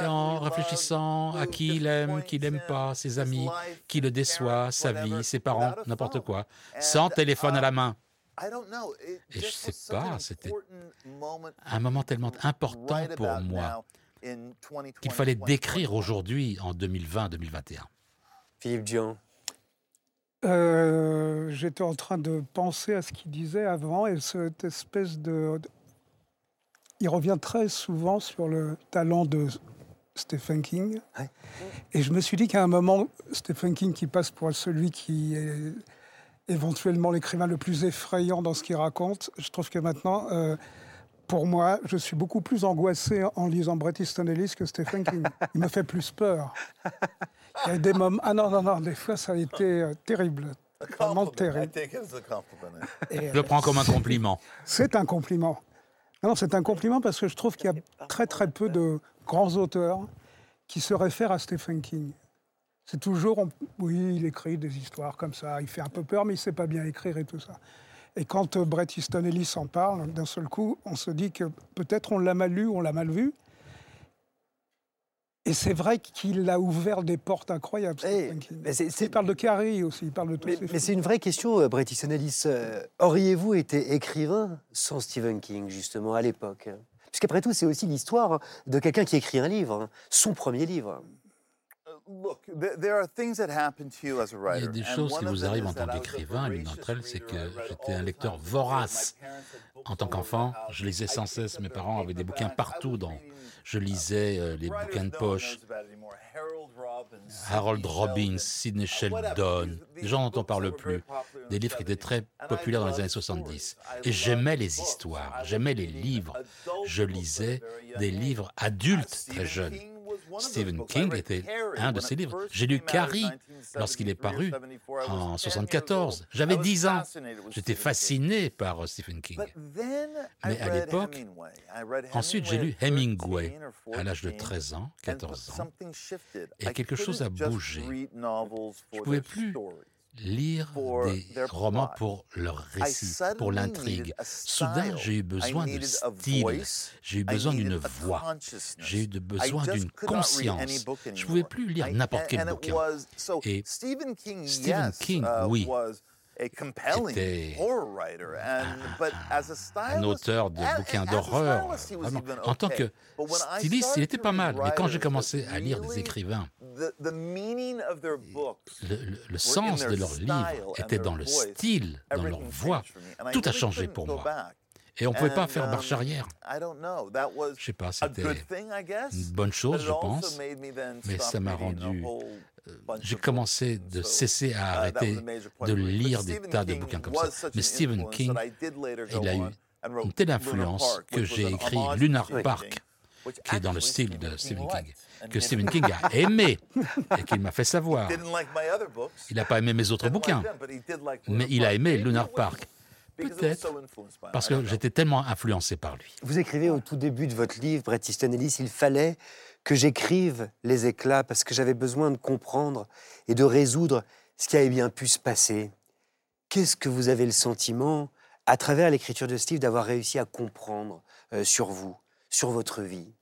et en réfléchissant à qui il aime, qui n'aime pas, ses amis, qui le déçoit, sa vie, ses parents, n'importe quoi, sans téléphone à la main. Et je ne sais pas, c'était un moment tellement important pour moi qu'il fallait décrire aujourd'hui en 2020-2021. Philippe Dion. Euh, j'étais en train de penser à ce qu'il disait avant et cette espèce de... Il revient très souvent sur le talent de Stephen King. Et je me suis dit qu'à un moment, Stephen King qui passe pour celui qui est éventuellement l'écrivain le plus effrayant dans ce qu'il raconte, je trouve que maintenant, euh, pour moi, je suis beaucoup plus angoissé en lisant Bret Easton Ellis que Stephen King. Il me fait plus peur. Il y a des moments. Ah non, non, non, des fois, ça a été euh, terrible. Vraiment terrible. je le prends comme un compliment. C'est un compliment. Non, c'est un compliment parce que je trouve qu'il y a très, très peu de grands auteurs qui se réfèrent à Stephen King. C'est toujours, oui, il écrit des histoires comme ça, il fait un peu peur, mais il ne sait pas bien écrire et tout ça. Et quand euh, Bret Easton Ellis en parle, d'un seul coup, on se dit que peut-être on l'a mal lu, on l'a mal vu. Et c'est vrai qu'il a ouvert des portes incroyables. Eh, il parle de Carrie aussi, il parle de tout Mais, mais c'est une vraie question, euh, Bret Easton Ellis. Euh, auriez-vous été écrivain sans Stephen King, justement, à l'époque? Puisqu'après tout, c'est aussi l'histoire de quelqu'un qui écrit un livre, hein, son premier livre. Il y a des choses qui vous arrivent en tant qu'écrivain. L'une d'entre elles, c'est que j'étais un lecteur vorace. En tant qu'enfant, je lisais sans cesse. Mes parents avaient des bouquins partout. Dans... Je lisais euh, les bouquins de poche. Harold Robbins, Sidney Sheldon, des gens dont on ne parle plus, des livres qui étaient très populaires dans les années 70. Et j'aimais les histoires, j'aimais les livres. Je lisais des livres adultes très jeunes. Stephen King était un de ses livres. J'ai lu Carrie lorsqu'il est paru en 1974. J'avais 10 ans. J'étais fasciné par euh, Stephen King. Mais à l'époque, ensuite j'ai lu Hemingway à l'âge de 13 ans, 14 ans. Et quelque chose a bougé. Je ne pouvais plus lire des romans pour leur récit, pour l'intrigue. Soudain, j'ai eu besoin de style, j'ai eu besoin d'une voix, j'ai eu besoin d'une conscience. Je ne pouvais plus lire n'importe quel bouquin. Et Stephen King, uh, oui, était un, auteur de bouquins d'horreur. En tant que styliste, il était pas mal. Mais quand j'ai commencé à lire des écrivains, le, sens de leurs livres était dans le style, dans leur voix. Tout a changé pour moi. Et on ne pouvait pas faire uh, marche arrière. Je ne sais pas, c'était une bonne chose, je pense, mais ça m'a rendu euh, j'ai commencé de cesser à arrêter de lire des tas de bouquins comme ça. Mais Stephen King, il a eu une telle influence que j'ai écrit Lunar Park, qui est dans le style de Stephen King, que Stephen King a aimé et qu'il m'a fait savoir. Il n'a pas aimé mes autres bouquins, mais il a aimé Lunar Park. Peut-être. parce que j'étais tellement influencé par lui. Vous écrivez au tout début de votre livre, Bret Easton Ellis, il fallait que j'écrive les éclats parce que j'avais besoin de comprendre et de résoudre ce qui avait bien pu se passer. Qu'est-ce que vous avez le sentiment, à travers l'écriture de Steve, d'avoir réussi à comprendre euh, sur vous, sur votre vie?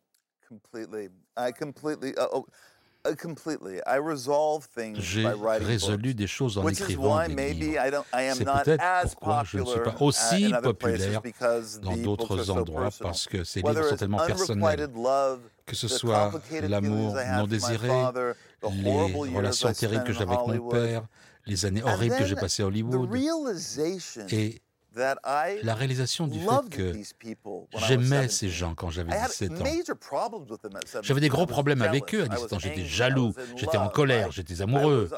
J'ai résolu des choses en écrivant des livres. C'est peut-être pourquoi je ne suis pas aussi populaire dans d'autres endroits, parce que ces livres sont tellement personnels, que ce soit l'amour non désiré, les relations terribles que j'avais avec mon père, les années horribles que j'ai passées à Hollywood, et la réalisation du fait que j'aimais ces gens quand j'avais 17 ans. J'avais des gros problèmes avec eux à 17 ans. J'étais jaloux, j'étais en colère, j'étais amoureux,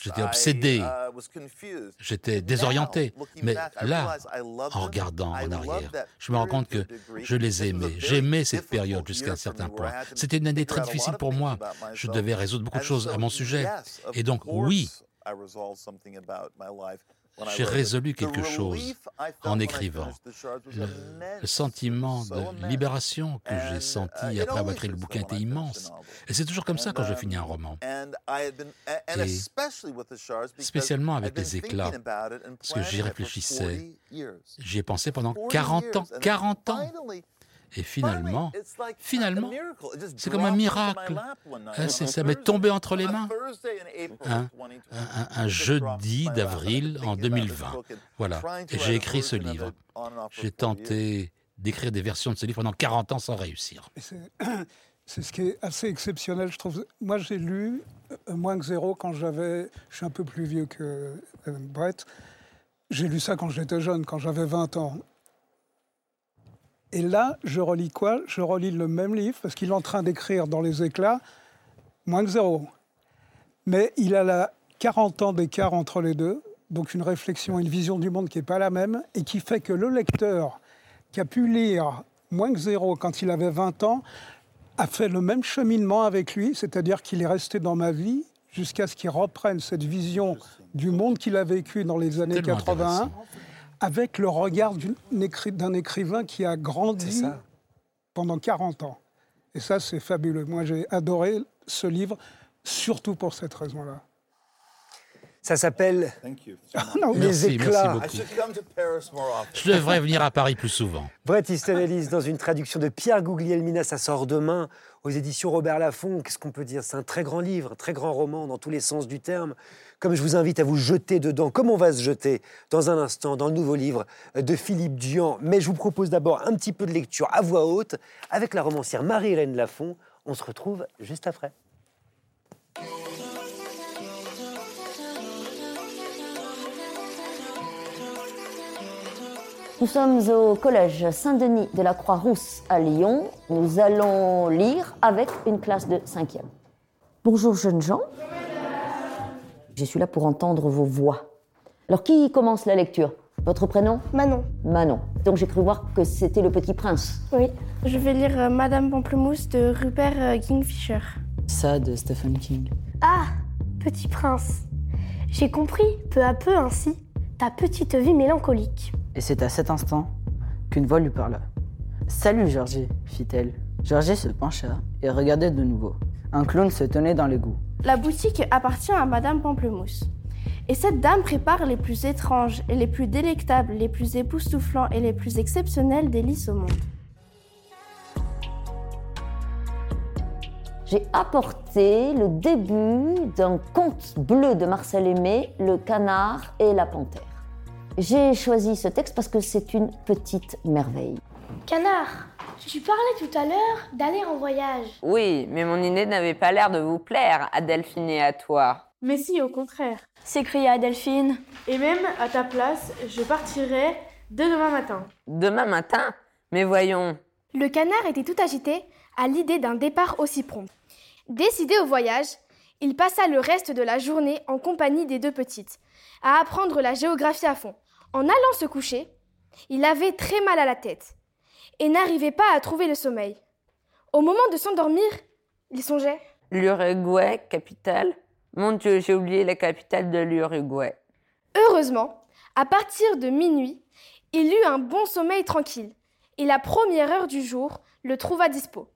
j'étais obsédé, uh, j'étais désorienté. Mais là, en regardant en arrière, je me rends compte que je les aimais. J'aimais cette période jusqu'à un certain point. C'était une année très difficile pour moi. Je devais résoudre beaucoup de choses à mon sujet. Et donc, oui, j'ai résolu quelque chose en écrivant. Le, sentiment de libération que j'ai senti après avoir écrit le bouquin était immense. Et c'est toujours comme ça quand je finis un roman. Et spécialement avec les éclats, parce que j'y réfléchissais. J'y ai pensé pendant 40 ans. 40 ans et finalement, finalement, c'est comme un miracle. Hein, ça m'est tombé entre les mains. Un, un jeudi d'avril en 2020. Voilà. Et j'ai écrit ce livre. J'ai tenté d'écrire des versions de ce livre pendant 40 ans sans réussir. C'est ce qui est assez exceptionnel, je trouve. Moi, j'ai lu euh, Moins que zéro quand j'avais. Je suis un peu plus vieux que Brett. J'ai lu ça quand j'étais jeune, quand j'avais 20 ans. Et là, je relis quoi? Je relis le même livre, parce qu'il est en train d'écrire dans les éclats moins que zéro. Mais il a la 40 ans d'écart entre les deux, donc une réflexion, une vision du monde qui n'est pas la même, et qui fait que le lecteur qui a pu lire moins que zéro quand il avait 20 ans, a fait le même cheminement avec lui, c'est-à-dire qu'il est resté dans ma vie jusqu'à ce qu'il reprenne cette vision du monde qu'il a vécu dans les années 81 avec le regard d'un écrivain qui a grandi pendant 40 ans. Et ça, c'est fabuleux. Moi, j'ai adoré ce livre, surtout pour cette raison-là. Ça s'appelle Les éclats. Je devrais venir à Paris plus souvent. Bret Easton Ellis, dans une traduction de Pierre Guglielmina, ça sort demain aux éditions Robert Laffont. Qu'est-ce qu'on peut dire? C'est un très grand livre, un très grand roman dans tous les sens du terme. Comme je vous invite à vous jeter dedans, comme on va se jeter dans un instant dans le nouveau livre de Philippe Duan. Mais je vous propose d'abord un petit peu de lecture à voix haute avec la romancière Marie-Hélène Lafont. On se retrouve juste après. Nous sommes au collège Saint-Denis de la Croix-Rousse à Lyon. Nous allons lire avec une classe de 5e. Bonjour jeunes gens. Je suis là pour entendre vos voix. Alors qui commence la lecture? Votre prénom? Manon. Manon. Donc j'ai cru voir que c'était le petit prince. Oui, je vais lire euh, Madame Pamplemousse de Rupert euh, Kingfisher. Ça de Stephen King. Ah, petit prince. J'ai compris peu à peu ainsi ta petite vie mélancolique. Et c'est à cet instant qu'une voix lui parla. Salut Georgie, fit-elle. Georgie se pencha et regardait de nouveau. Un clown se tenait dans l'égout. La boutique appartient à Madame Pamplemousse. Et cette dame prépare les plus étranges et les plus délectables, les plus époustouflants et les plus exceptionnels délices au monde. J'ai apporté le début d'un conte bleu de Marcel Aimé, Le canard et la panthère. J'ai choisi ce texte parce que c'est une petite merveille. Canard, tu parlais tout à l'heure d'aller en voyage. Oui, mais mon idée n'avait pas l'air de vous plaire, à Delphine et à toi. Mais si, au contraire, s'écria Delphine. Et même à ta place, je partirai dès demain matin. Demain matin? Mais voyons. Le canard était tout agité à l'idée d'un départ aussi prompt. Décidé au voyage, il passa le reste de la journée en compagnie des deux petites, à apprendre la géographie à fond. En allant se coucher, il avait très mal à la tête et n'arrivait pas à trouver le sommeil. Au moment de s'endormir, il songeait. L'Uruguay, capitale Mon Dieu, j'ai oublié la capitale de l'Uruguay. Heureusement, à partir de minuit, il eut un bon sommeil tranquille, et la première heure du jour le trouva dispo.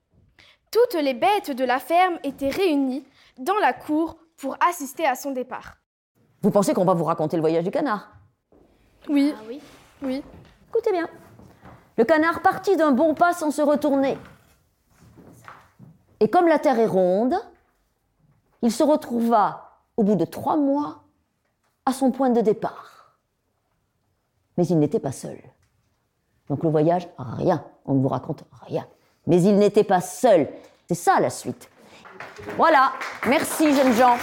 Toutes les bêtes de la ferme étaient réunies dans la cour pour assister à son départ. Vous pensez qu'on va vous raconter le voyage du canard? Oui. Ah oui. Oui. Écoutez bien. Le canard partit d'un bon pas sans se retourner. Et comme la terre est ronde, il se retrouva au bout de trois mois à son point de départ. Mais il n'était pas seul. Donc le voyage, rien. On ne vous raconte rien. Mais il n'était pas seul. C'est ça la suite. Voilà. Merci, jeunes gens.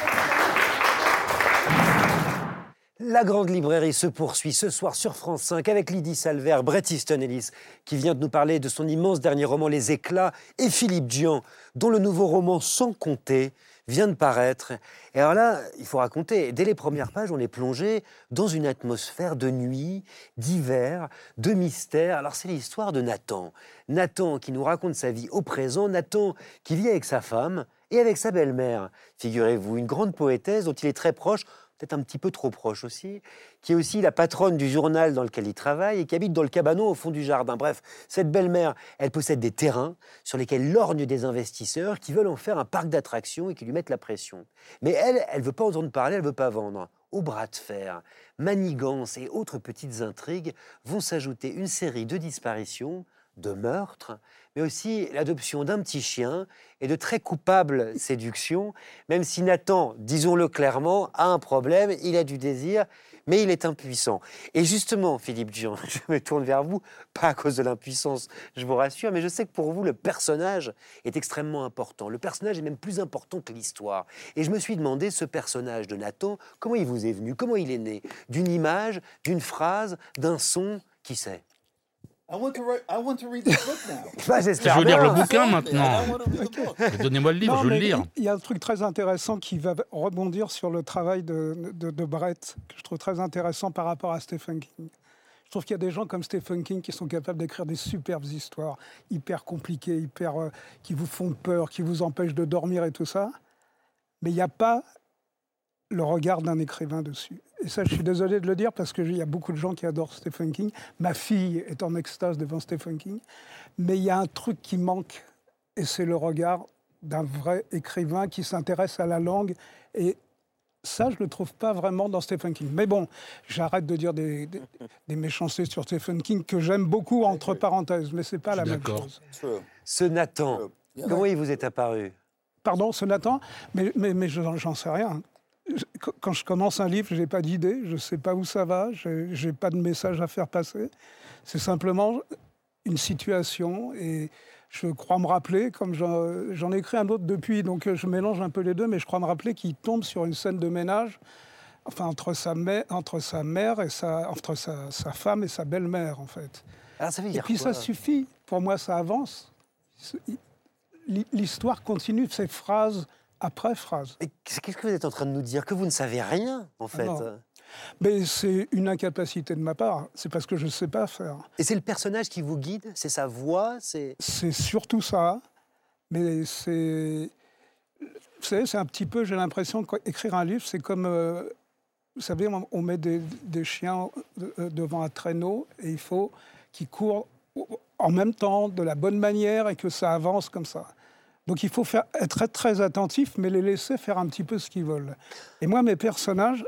La grande librairie se poursuit ce soir sur France 5 avec Lydie Salver, Bret Easton Ellis, qui vient de nous parler de son immense dernier roman Les Éclats, et Philippe Dian, dont le nouveau roman Sans compter vient de paraître. Et alors là, il faut raconter, dès les premières pages, on est plongé dans une atmosphère de nuit, d'hiver, de mystère. Alors c'est l'histoire de Nathan. Nathan qui nous raconte sa vie au présent, Nathan qui vit avec sa femme et avec sa belle-mère. Figurez-vous, une grande poétesse dont il est très proche peut-être un petit peu trop proche aussi, qui est aussi la patronne du journal dans lequel il travaille et qui habite dans le cabanon au fond du jardin. Bref, cette belle-mère, elle possède des terrains sur lesquels lorgnent des investisseurs qui veulent en faire un parc d'attractions et qui lui mettent la pression. Mais elle, elle veut pas entendre parler, elle veut pas vendre. Au bras de fer, manigances et autres petites intrigues vont s'ajouter une série de disparitions, de meurtres, mais aussi l'adoption d'un petit chien et de très coupables séductions, même si Nathan, disons-le clairement, a un problème, il a du désir, mais il est impuissant. Et justement, Philippe Dion, je me tourne vers vous, pas à cause de l'impuissance, je vous rassure, mais je sais que pour vous, le personnage est extrêmement important. Le personnage est même plus important que l'histoire. Et je me suis demandé, ce personnage de Nathan, comment il vous est venu? Comment il est né? D'une image, d'une phrase, d'un son? Qui sait? Je veux lire le bouquin maintenant. Donnez-moi le livre, je veux le lire. Il y a un truc très intéressant qui va rebondir sur le travail de, de, Brett, que je trouve très intéressant par rapport à Stephen King. Je trouve qu'il y a des gens comme Stephen King qui sont capables d'écrire des superbes histoires, hyper compliquées, hyper, euh, qui vous font peur, qui vous empêchent de dormir et tout ça. Mais il n'y a pas le regard d'un écrivain dessus. Et ça, je suis désolé de le dire parce qu'il y a beaucoup de gens qui adorent Stephen King. Ma fille est en extase devant Stephen King. Mais il y a un truc qui manque, et c'est le regard d'un vrai écrivain qui s'intéresse à la langue. Et ça, je ne le trouve pas vraiment dans Stephen King. Mais bon, j'arrête de dire des, des, méchancetés sur Stephen King que j'aime beaucoup, entre parenthèses, mais ce n'est pas la même chose. Ce Nathan, comment il vous est apparu? Pardon, ce Nathan? Mais, mais, mais j'en sais rien quand je commence un livre, je n'ai pas d'idée, je ne sais pas où ça va, je n'ai pas de message à faire passer. C'est simplement une situation et je crois me rappeler, comme j'en ai écrit un autre depuis, donc je mélange un peu les deux, mais je crois me rappeler qu'il tombe sur une scène de ménage, enfin entre sa, mère, entre sa mère et sa, entre sa, femme et sa belle-mère en fait. Alors ça veut dire et puis ça suffit, pour moi ça avance. L'histoire continue, ces phrases après phrase. Qu'est-ce que vous êtes en train de nous dire? Que vous ne savez rien, en fait Mais c'est une incapacité de ma part. C'est parce que je ne sais pas faire. Et c'est le personnage qui vous guide? C'est sa voix? C'est surtout ça. Mais c'est. Vous savez, c'est un petit peu, j'ai l'impression qu'écrire un livre, c'est comme. Euh, vous savez, on met des, des, chiens euh, devant un traîneau et il faut qu'ils courent en même temps, de la bonne manière et que ça avance comme ça. Donc il faut être très attentif, mais les laisser faire un petit peu ce qu'ils veulent. Et moi, mes personnages,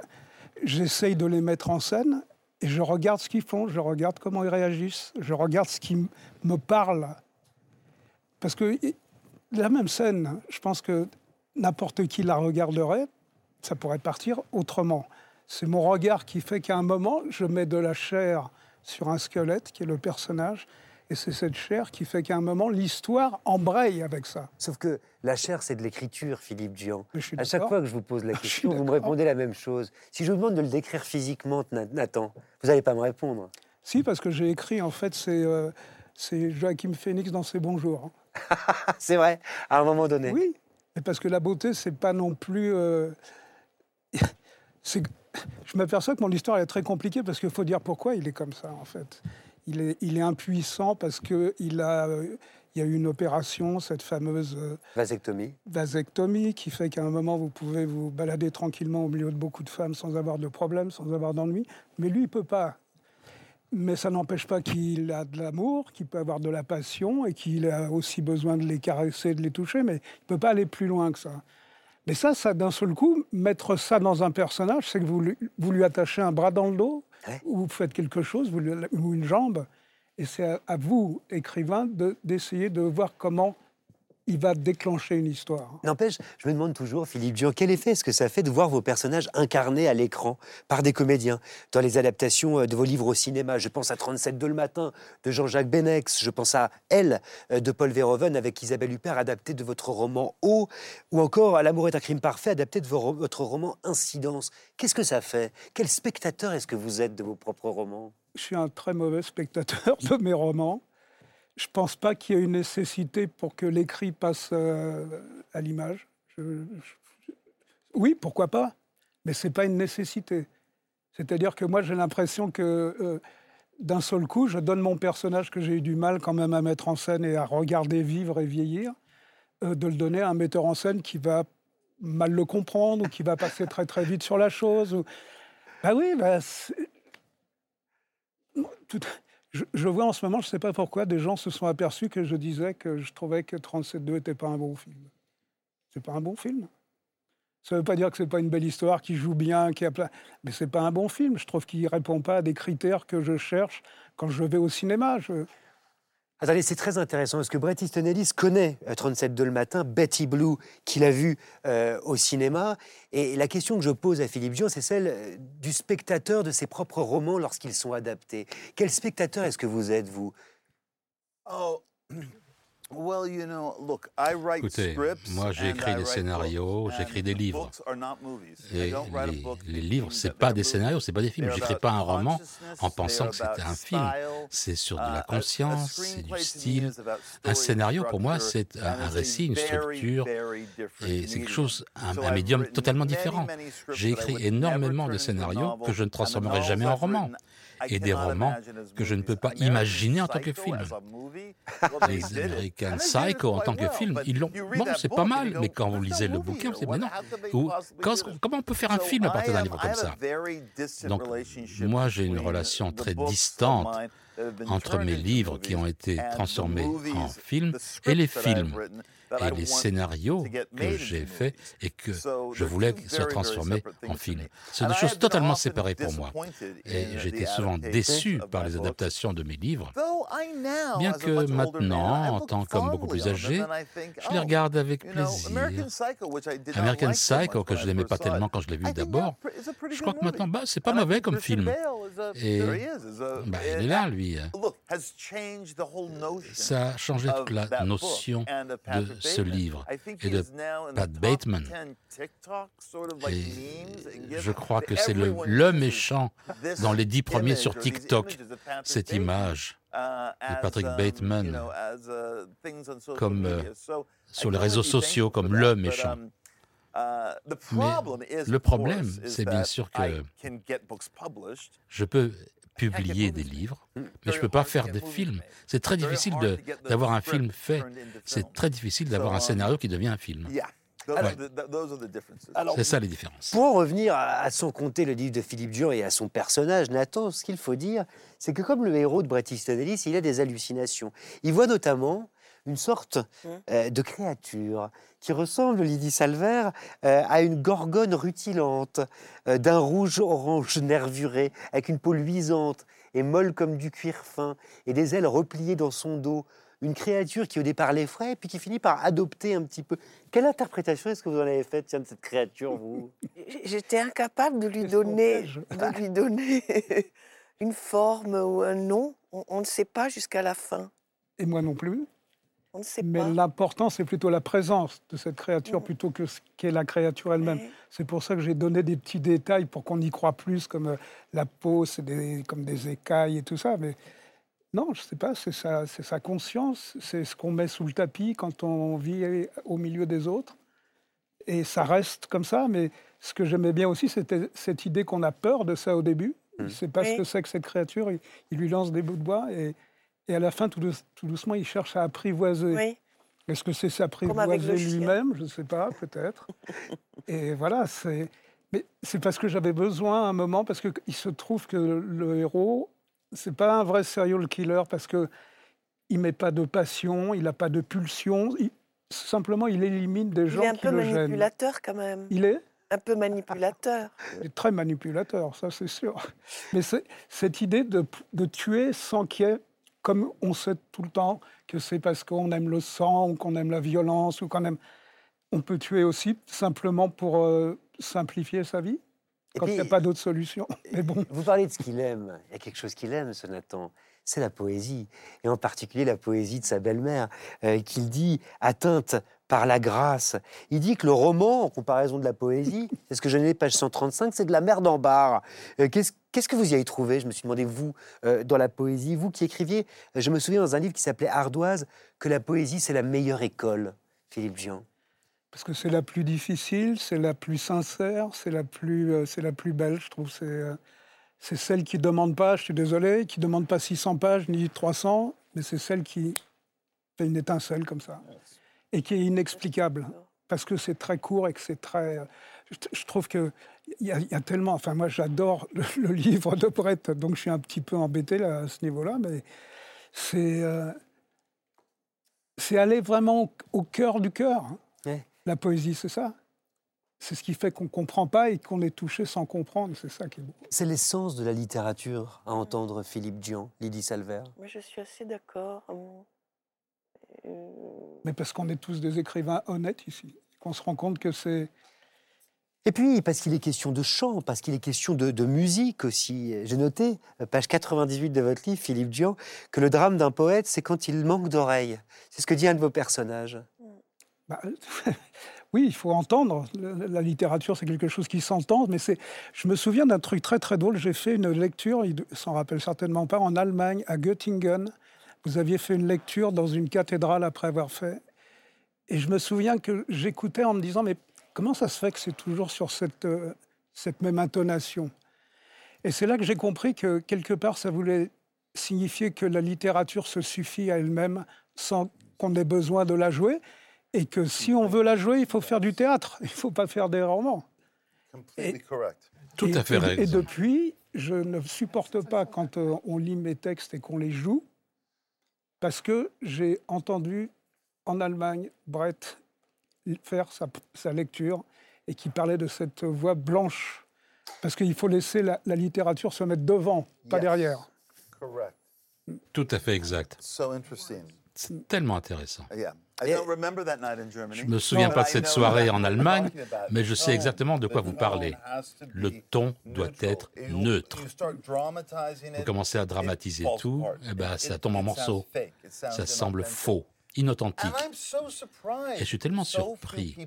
j'essaye de les mettre en scène et je regarde ce qu'ils font, je regarde comment ils réagissent, je regarde ce qui me parle. Parce que la même scène, je pense que n'importe qui la regarderait, ça pourrait partir autrement. C'est mon regard qui fait qu'à un moment, je mets de la chair sur un squelette, qui est le personnage, et c'est cette chair qui fait qu'à un moment, l'histoire embraye avec ça. Sauf que la chair, c'est de l'écriture, Philippe Dian. À chaque fois que je vous pose la question, vous me répondez la même chose. Si je vous demande de le décrire physiquement, Nathan, vous n'allez pas me répondre. Si, parce que j'ai écrit, en fait, c'est euh, Joachim Phoenix dans ses bons jours. Hein. c'est vrai, à un moment donné. Oui, mais parce que la beauté, c'est pas non plus. Euh... je m'aperçois que mon histoire est très compliquée parce qu'il faut dire pourquoi il est comme ça, en fait il est, il est impuissant parce qu'il a, il y a eu une opération, cette fameuse euh, vasectomie. vasectomie, qui fait qu'à un moment, vous pouvez vous balader tranquillement au milieu de beaucoup de femmes sans avoir de problème, sans avoir d'ennui. Mais lui, il ne peut pas. Mais ça n'empêche pas qu'il a de l'amour, qu'il peut avoir de la passion et qu'il a aussi besoin de les caresser, de les toucher, mais il ne peut pas aller plus loin que ça. Mais ça, ça d'un seul coup, mettre ça dans un personnage, c'est que vous vous lui attachez un bras dans le dos, ou vous faites quelque chose, ou une jambe, et c'est à, vous, écrivain, d'essayer de, voir comment il va déclencher une histoire. N'empêche, je me demande toujours, Philippe Dion, quel effet est-ce que ça fait de voir vos personnages incarnés à l'écran par des comédiens? Dans les adaptations euh, de vos livres au cinéma Je pense à 37 de le matin de Jean-Jacques Benex, je pense à Elle euh, de Paul Verhoeven avec Isabelle Huppert adapté de votre roman Eau, ou encore à L'amour est un crime parfait adapté de votre roman Incidence. Qu'est-ce que ça fait? Quel spectateur est-ce que vous êtes de vos propres romans? Je suis un très mauvais spectateur de mes romans je ne pense pas qu'il y ait une nécessité pour que l'écrit passe euh, à l'image. Oui, pourquoi pas, mais ce n'est pas une nécessité. C'est-à-dire que moi, j'ai l'impression que euh, d'un seul coup, je donne mon personnage que j'ai eu du mal quand même à mettre en scène et à regarder vivre et vieillir, euh, de le donner à un metteur en scène qui va mal le comprendre ou qui va passer très très vite sur la chose. Bah oui, bah, je, vois en ce moment, je ne sais pas pourquoi, des gens se sont aperçus que je disais que je trouvais que 37.2 n'était pas un bon film. C'est pas un bon film. Ça ne veut pas dire que c'est pas une belle histoire, qui joue bien, qui a plein... Mais c'est pas un bon film. Je trouve qu'il répond pas à des critères que je cherche quand je vais au cinéma. Attendez, c'est très intéressant parce que Bret Easton Ellis connaît 37 de le matin, Betty Blue, qu'il a vu euh, au cinéma. Et la question que je pose à Philippe Dion, c'est celle euh, du spectateur de ses propres romans lorsqu'ils sont adaptés. Quel spectateur est-ce que vous êtes, vous? Oh. Écoutez, moi j'ai écrit des scénarios, j'écris des livres. Et les, livres, c'est pas des scénarios, c'est pas des films. J'écris pas un roman en pensant que c'était un film. C'est sur de la conscience, c'est du style. Un scénario, pour moi, c'est un, récit, une structure, et c'est quelque chose, un médium totalement différent. J'ai écrit énormément de scénarios que je ne transformerai jamais en roman et des romans que je ne peux pas imaginer en tant que film. Les American Psycho en tant que film, ils l'ont. Bon, c'est pas mal, mais quand vous lisez le bouquin, c'est mais non. comment on peut faire un film à partir d'un livre comme ça? Donc, moi, j'ai une relation très distante entre mes livres qui ont été transformés en films et les films et les scénarios que j'ai faits et que je voulais se transformer en film. C'est des choses totalement séparées pour moi. Et j'étais souvent déçu par les adaptations de mes livres, bien que maintenant, en tant qu'homme beaucoup plus âgé, je les regarde avec plaisir. American Psycho, que je n'aimais pas tellement quand je l'ai vu d'abord, je crois que maintenant, bah, c'est pas mauvais comme film. Et bah, il est là, lui. Ça a changé toute la notion de ce livre et de Pat Bateman. Et je crois que c'est le, le méchant dans les dix premiers sur TikTok, cette image uh, de Patrick um, Bateman comme euh, sur les réseaux sociaux comme le méchant. Um, uh, Mais le problème, c'est bien sûr que je peux publier des livres, mais je ne peux pas faire des films. C'est très difficile d'avoir un film fait. C'est très difficile d'avoir un scénario qui devient un film. C'est ça les différences. Pour en revenir à, son conté, le livre de Philippe Dur et à son personnage, Nathan, ce qu'il faut dire, c'est que comme le héros de Bret Easton Ellis, il a des hallucinations. Il voit notamment une sorte mmh. euh, de créature qui ressemble, Lydie Salver, euh, à une gorgone rutilante, euh, d'un rouge-orange nervuré, avec une peau luisante et molle comme du cuir fin, et des ailes repliées dans son dos. Une créature qui au départ l'effraie, puis qui finit par adopter un petit peu. Quelle interprétation est-ce que vous en avez faite de cette créature, vous? J'étais incapable de lui donner, de lui donner une forme ou un nom. on ne sait pas jusqu'à la fin. Et moi non plus. Mais l'important, c'est plutôt la présence de cette créature plutôt que ce qu'est la créature elle-même. C'est pour ça que j'ai donné des petits détails pour qu'on y croit plus, comme euh, la peau, c'est comme des écailles et tout ça. Mais non, je ne sais pas, c'est sa, sa conscience, c'est ce qu'on met sous le tapis quand on vit au milieu des autres. Et ça reste comme ça. Mais ce que j'aimais bien aussi, c'était cette idée qu'on a peur de ça au début. Il ne sait pas ce que c'est que cette créature. il lui lance des bouts de bois et et à la fin, tout, doucement, il cherche à apprivoiser. Est-ce que c'est s'apprivoiser lui-même? Je ne sais pas, peut-être. et voilà, c'est. Mais c'est parce que j'avais besoin à un moment, parce qu'il se trouve que le héros, c'est pas un vrai serial killer, parce que il met pas de passion, il n'a pas de pulsion. simplement, il élimine des gens qui le gênent. Il est un peu manipulateur quand même. Il est? Un peu manipulateur. Il est très manipulateur, ça c'est sûr. Mais cette idée de, de tuer sans qu'il y ait comme on sait tout le temps que c'est parce qu'on aime le sang ou qu'on aime la violence ou qu'on aime... On peut tuer aussi simplement pour euh, simplifier sa vie, quand il n'y a pas d'autre solution. Mais bon. Vous parlez de ce qu'il aime. Il y a quelque chose qu'il aime, ce Nathan. C'est la poésie. Et en particulier la poésie de sa belle-mère, euh, qu'il dit atteinte par la grâce. Il dit que le roman, en comparaison de la poésie, c'est ce que je n'ai page 135, c'est de la merde en barre. Euh, qu'est-ce, que vous y avez trouvé? Je me suis demandé, vous, euh, dans la poésie, vous qui écriviez, je me souviens dans un livre qui s'appelait Ardoise, que la poésie, c'est la meilleure école, Philippe Jean. Parce que c'est la plus difficile, c'est la plus sincère, c'est la plus, euh, la plus belle, je trouve. C'est, c'est celle qui ne demande pas, je suis désolé, qui ne demande pas 600 pages ni 300, mais c'est celle qui fait une étincelle comme ça et qui est inexplicable. parce que c'est très court et que c'est très. Je, trouve que il y, a tellement. Enfin, moi, j'adore le, livre de Brett, donc je suis un petit peu embêté là, à ce niveau-là, mais c'est. Euh, c'est aller vraiment au cœur du cœur. Hein. La poésie, c'est ça. C'est ce qui fait qu'on ne comprend pas et qu'on est touché sans comprendre. C'est ça qui est beau. C'est l'essence de la littérature, à entendre Philippe Dian, Lydie Salver. Moi, je suis assez d'accord. Euh, Mais parce qu'on est tous des écrivains honnêtes ici, qu'on se rend compte que c'est... Et puis, parce qu'il est question de chant, parce qu'il est question de, musique aussi. J'ai noté, page 98 de votre livre, Philippe Dian, que le drame d'un poète, c'est quand il manque d'oreilles. C'est ce que dit un de vos personnages. Bah, oui, il faut entendre. La littérature, c'est quelque chose qui s'entend, mais. Je me souviens d'un truc très très drôle. J'ai fait une lecture, il s'en rappelle certainement pas, en Allemagne, à Göttingen. Vous aviez fait une lecture dans une cathédrale après avoir fait. Et je me souviens que j'écoutais en me disant, mais comment ça se fait que c'est toujours sur cette, euh, cette même intonation? Et c'est là que j'ai compris que quelque part, ça voulait signifier que la littérature se suffit à elle-même sans qu'on ait besoin de la jouer et que si on veut la jouer, il faut faire du théâtre, il ne faut pas faire des romans. Et, Tout à fait et, et depuis, je ne supporte pas quand euh, on lit mes textes et qu'on les joue, parce que j'ai entendu en Allemagne Brett faire sa, lecture et qui parlait de cette voix blanche, parce qu'il faut laisser la, littérature se mettre devant, pas derrière. Tout à fait exact. C'est tellement intéressant. Je ne me souviens pas de cette soirée en Allemagne, mais je sais exactement de quoi vous parlez. Le ton doit être neutre. Vous commencez à dramatiser tout, et eh ben, ça tombe en morceaux. Ça semble faux inauthentique. Et je suis tellement surpris.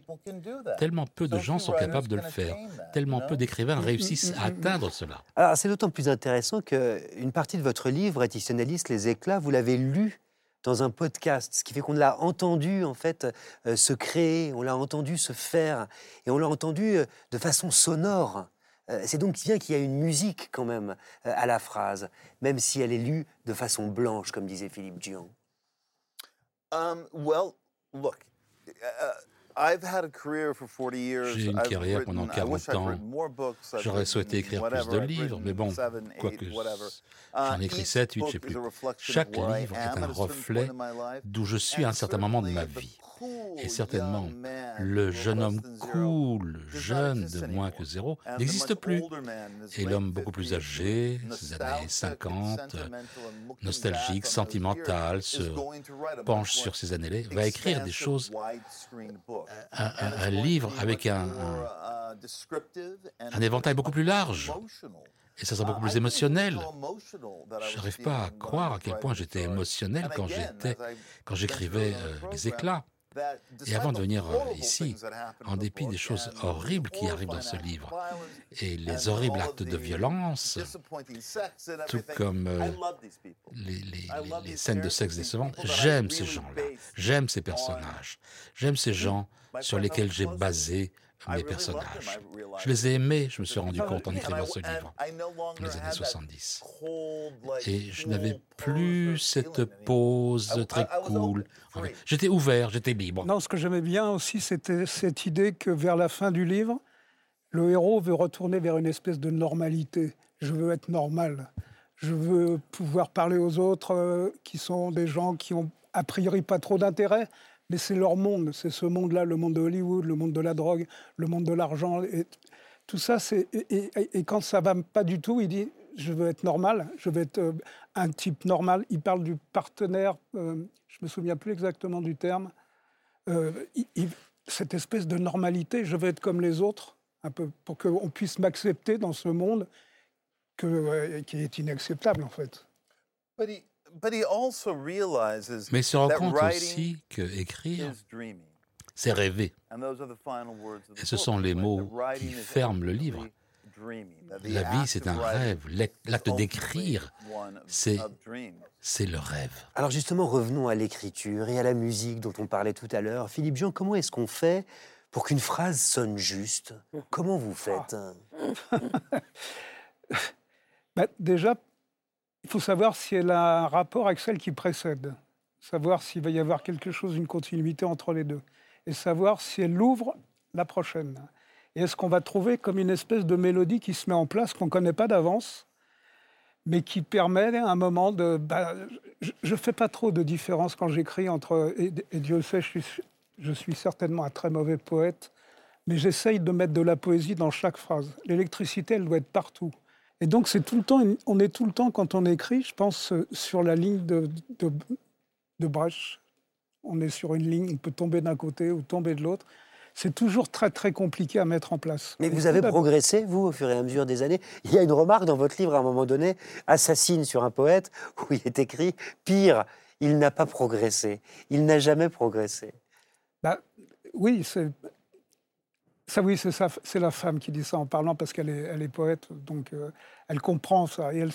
Tellement peu de gens sont capables de le faire. Tellement peu d'écrivains réussissent à atteindre cela. Alors c'est d'autant plus intéressant qu'une partie de votre livre, Éditionaliste, Les éclats, vous l'avez lu dans un podcast, ce qui fait qu'on l'a entendu en fait euh, se créer, on l'a entendu se faire, et on l'a entendu euh, de façon sonore. Euh, c'est donc bien qu'il y a une musique quand même à la phrase, même si elle est lue de façon blanche, comme disait Philippe Dion. Um, well, look, uh, j'ai une carrière pendant 40 ans. J'aurais souhaité écrire plus de livres, mais bon, quoique j'en ai écrit 7, 8, je ne sais plus. Chaque livre est un reflet d'où je suis à un certain moment de ma vie. Et certainement, le jeune homme cool, jeune de moins que zéro, n'existe plus. Et l'homme beaucoup plus âgé, ses années 50, nostalgique, sentimental, se penche sur ses années va écrire des choses un, livre avec un, un, éventail beaucoup plus large. Et ça sera beaucoup plus émotionnel. Je n'arrive pas à croire à quel point j'étais émotionnel quand j'écrivais euh, les éclats. Et avant de venir euh, ici, en dépit des choses horribles qui arrivent dans ce livre, et les horribles actes de violence, tout comme euh, les, scènes de sexe décevantes, j'aime ces gens-là, j'aime ces personnages, j'aime ces gens sur lesquels j'ai basé mes personnages. Je les ai aimés, je me suis rendu compte en écrivant ce livre, dans les années 70. Et je n'avais plus cette pose très cool. J'étais ouvert, j'étais libre. Non, ce que j'aimais bien aussi, c'était cette idée que vers la fin du livre, le héros veut retourner vers une espèce de normalité. Je veux être normal. Je veux pouvoir parler aux autres euh, qui sont des gens qui ont a priori pas trop d'intérêt, mais c'est leur monde, c'est ce monde-là, le monde de Hollywood, le monde de la drogue, le monde de l'argent. Et tout ça, c'est. Et, quand ça va pas du tout, il dit Je veux être normal, je veux être euh, un type normal. Il parle du partenaire, euh, je me souviens plus exactement du terme. Euh, cette espèce de normalité, je veux être comme les autres, un peu, pour qu'on puisse m'accepter dans ce monde qui est inacceptable, en fait. Mais il se rend compte aussi que écrire, c'est rêver. Et ce sont les mots qui ferment le livre. La vie, c'est un rêve. L'acte d'écrire, c'est c'est le rêve. Alors justement, revenons à l'écriture et à la musique dont on parlait tout à l'heure. Philippe Jean, comment est-ce qu'on fait pour qu'une phrase sonne juste? Comment vous faites? Bah, Déjà, il faut savoir si elle a un rapport avec celle qui précède, savoir s'il va y avoir quelque chose, une continuité entre les deux. et savoir si elle ouvre la prochaine. Et est-ce qu'on va trouver comme une espèce de mélodie qui se met en place qu'on ne connaît pas d'avance, mais qui permet à un moment de... Bah, je ne fais pas trop de différence quand j'écris entre... Et, Dieu sait, je suis, je suis certainement un très mauvais poète, mais j'essaye de mettre de la poésie dans chaque phrase. L'électricité, elle doit être partout. Et donc, c'est tout le temps, on est tout le temps, quand on écrit, je pense, sur la ligne de, de, de brèche. On est sur une ligne, on peut tomber d'un côté ou tomber de l'autre c'est toujours très très compliqué à mettre en place. Mais vous avez progressé, vous, au fur et à mesure des années. Il y a une remarque dans votre livre à un moment donné, Assassine sur un poète, où il est écrit Pire, il n'a pas progressé. Il n'a jamais progressé. Bah, oui, c'est. Ça, oui, c'est ça, c'est la femme qui dit ça en parlant parce qu'elle est, elle est poète, donc euh, elle comprend ça. Et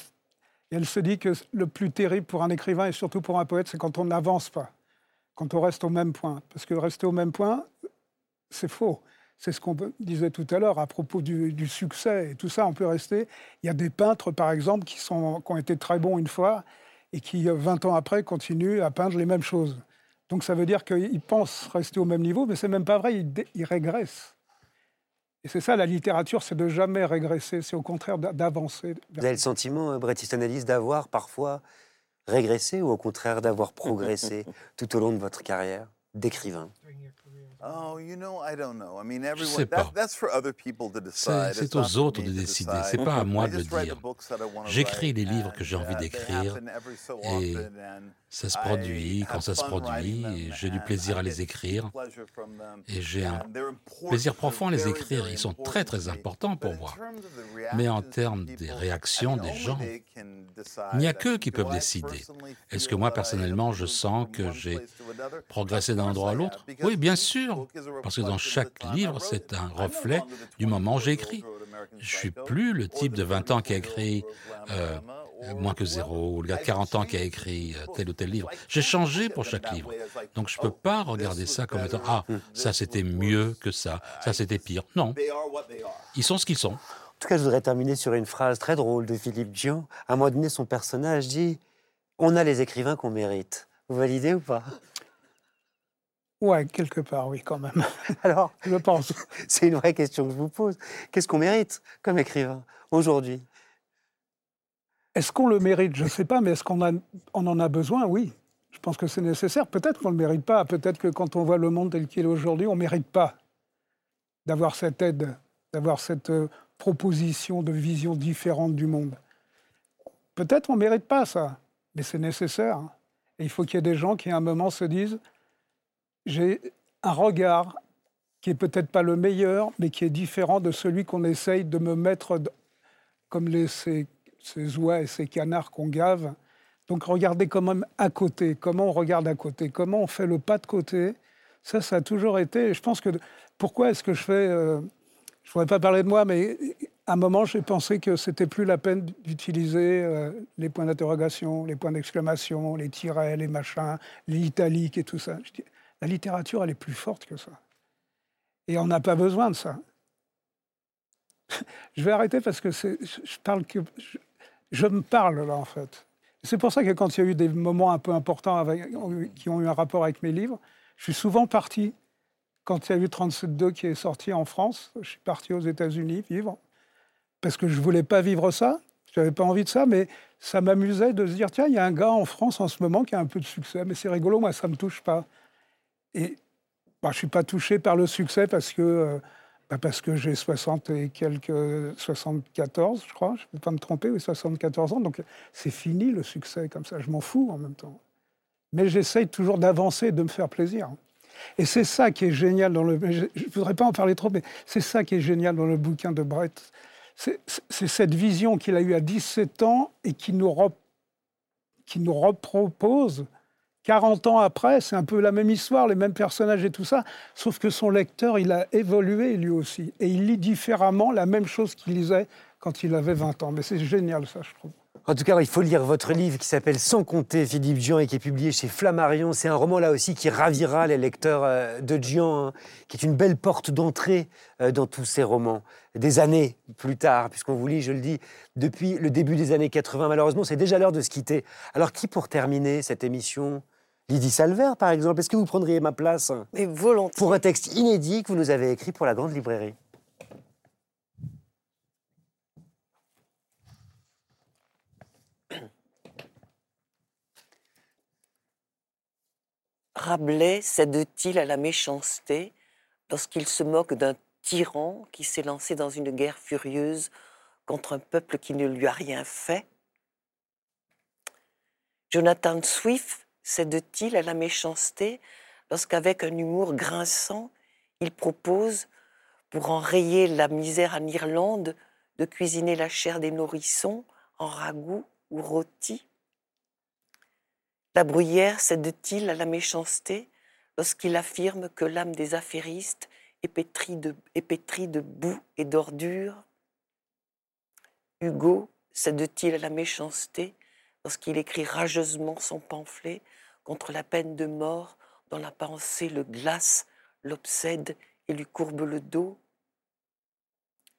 elle, se dit que le plus terrible pour un écrivain et surtout pour un poète, c'est quand on n'avance pas, quand on reste au même point. Parce que rester au même point, c'est faux. C'est ce qu'on disait tout à l'heure à propos du, succès et tout ça. On peut rester. Il y a des peintres, par exemple, qui, sont, qui ont été très bons une fois et qui, 20 ans après, continuent à peindre les mêmes choses. Donc ça veut dire qu'ils pensent rester au même niveau, mais c'est même pas vrai, ils, régressent. Et c'est ça, la littérature, c'est de jamais régresser, c'est au contraire d'avancer. Vous avez le sentiment, euh, Bret Analyse, d'avoir parfois régressé ou au contraire d'avoir progressé tout au long de votre carrière d'écrivain? Oh, Je sais pas. C'est aux autres de décider. C'est pas à moi de le dire. J'écris les livres que j'ai envie d'écrire et ça se produit quand ça se produit et j'ai du plaisir à les écrire et j'ai un plaisir profond à les écrire. Ils sont très très importants pour moi. Mais en termes des réactions des gens, il n'y a qu'eux qui peuvent décider. Est-ce que moi personnellement je sens que j'ai progressé d'un endroit à l'autre? Oui, bien sûr, parce que dans chaque livre c'est un reflet du moment où j'ai écrit. Je suis plus le type de 20 ans qui a écrit euh, moins que zéro, ou le gars de 40 ans qui a écrit euh, tel ou tel livre. J'ai changé pour chaque livre. Donc je ne peux pas regarder ça comme étant Ah, ça c'était mieux que ça, ça c'était pire. Non. Ils sont ce qu'ils sont. En tout cas, je voudrais terminer sur une phrase très drôle de Philippe Dion. À un moment donné, son personnage dit On a les écrivains qu'on mérite. Vous validez ou pas? Ouais, quelque part, oui, quand même. Alors, je pense. C'est une vraie question que je vous pose. Qu'est-ce qu'on mérite comme écrivain aujourd'hui? Est-ce qu'on le mérite? Je ne sais pas, mais est-ce qu'on on en a besoin? Oui. Je pense que c'est nécessaire. Peut-être qu'on ne le mérite pas. Peut-être que quand on voit le monde tel qu'il est aujourd'hui, on ne mérite pas d'avoir cette aide, d'avoir cette euh, proposition de vision différente du monde. Peut-être qu'on ne mérite pas ça, mais c'est nécessaire. Et il faut qu'il y ait des gens qui, à un moment, se disent j'ai un regard qui est peut-être pas le meilleur, mais qui est différent de celui qu'on essaye de me mettre comme les, ces oies et ces canards qu'on gave. Donc regardez quand même à côté, comment on regarde à côté, comment on fait le pas de côté. Ça, ça a toujours été. Je pense que pourquoi est-ce que je fais. Euh, je ne voudrais pas parler de moi, mais à un moment, j'ai pensé que c'était plus la peine d'utiliser euh, les points d'interrogation, les points d'exclamation, les tirets, les machins, les italiques et tout ça. la littérature, elle est plus forte que ça. Et on n'a pas besoin de ça. je vais arrêter parce que je parle que me parle là, en fait. C'est pour ça que quand il y a eu des moments un peu importants qui ont eu un rapport avec mes livres, je suis souvent parti. Quand il y a eu 37.2 qui est sorti en France, je suis parti aux États-Unis vivre, parce que je ne voulais pas vivre ça, je n'avais pas envie de ça, mais ça m'amusait de se dire, tiens, il y a un gars en France en ce moment qui a un peu de succès, mais c'est rigolo, moi, ça ne me touche pas. Et bah, je ne suis pas touché par le succès parce que... Euh, bah, parce que j'ai 60 et quelques, 74, je crois, je ne peux pas me tromper, oui, 74 ans, donc c'est fini le succès comme ça, je m'en fous en même temps. Mais j'essaye toujours d'avancer et de me faire plaisir. Et c'est ça qui est génial dans le. Je ne voudrais pas en parler trop, mais c'est ça qui est génial dans le bouquin de Brett. C'est cette vision qu'il a eue à 17 ans et qui nous, qui nous repropose 40 ans après, c'est un peu la même histoire, les mêmes personnages et tout ça, sauf que son lecteur, il a évolué lui aussi. Et il lit différemment la même chose qu'il lisait quand il avait 20 ans. Mais c'est génial ça, je trouve. En tout cas, il faut lire votre livre qui s'appelle Sans compter Philippe Dian et qui est publié chez Flammarion. C'est un roman là aussi qui ravira les lecteurs euh, de Dian, hein, qui est une belle porte d'entrée euh, dans tous ces romans. Des années plus tard, puisqu'on vous lit, je le dis, depuis le début des années 80. Malheureusement, c'est déjà l'heure de se quitter. Alors qui, pour terminer cette émission, Lydie Salver, par exemple, est-ce que vous prendriez ma place Mais volontiers. Pour un texte inédit que vous nous avez écrit pour la Grande Librairie? Rabelais cède-t-il à la méchanceté lorsqu'il se moque d'un tyran qui s'est lancé dans une guerre furieuse contre un peuple qui ne lui a rien fait? Jonathan Swift cède-t-il à la méchanceté lorsqu'avec un humour grinçant, il propose, pour enrayer la misère en Irlande, de cuisiner la chair des nourrissons en ragoût ou rôti? La bruyère cède-t-il à la méchanceté lorsqu'il affirme que l'âme des affairistes est pétrie de, boue et d'ordures? Hugo cède-t-il à la méchanceté lorsqu'il écrit rageusement son pamphlet contre la peine de mort dont la pensée le glace, l'obsède et lui courbe le dos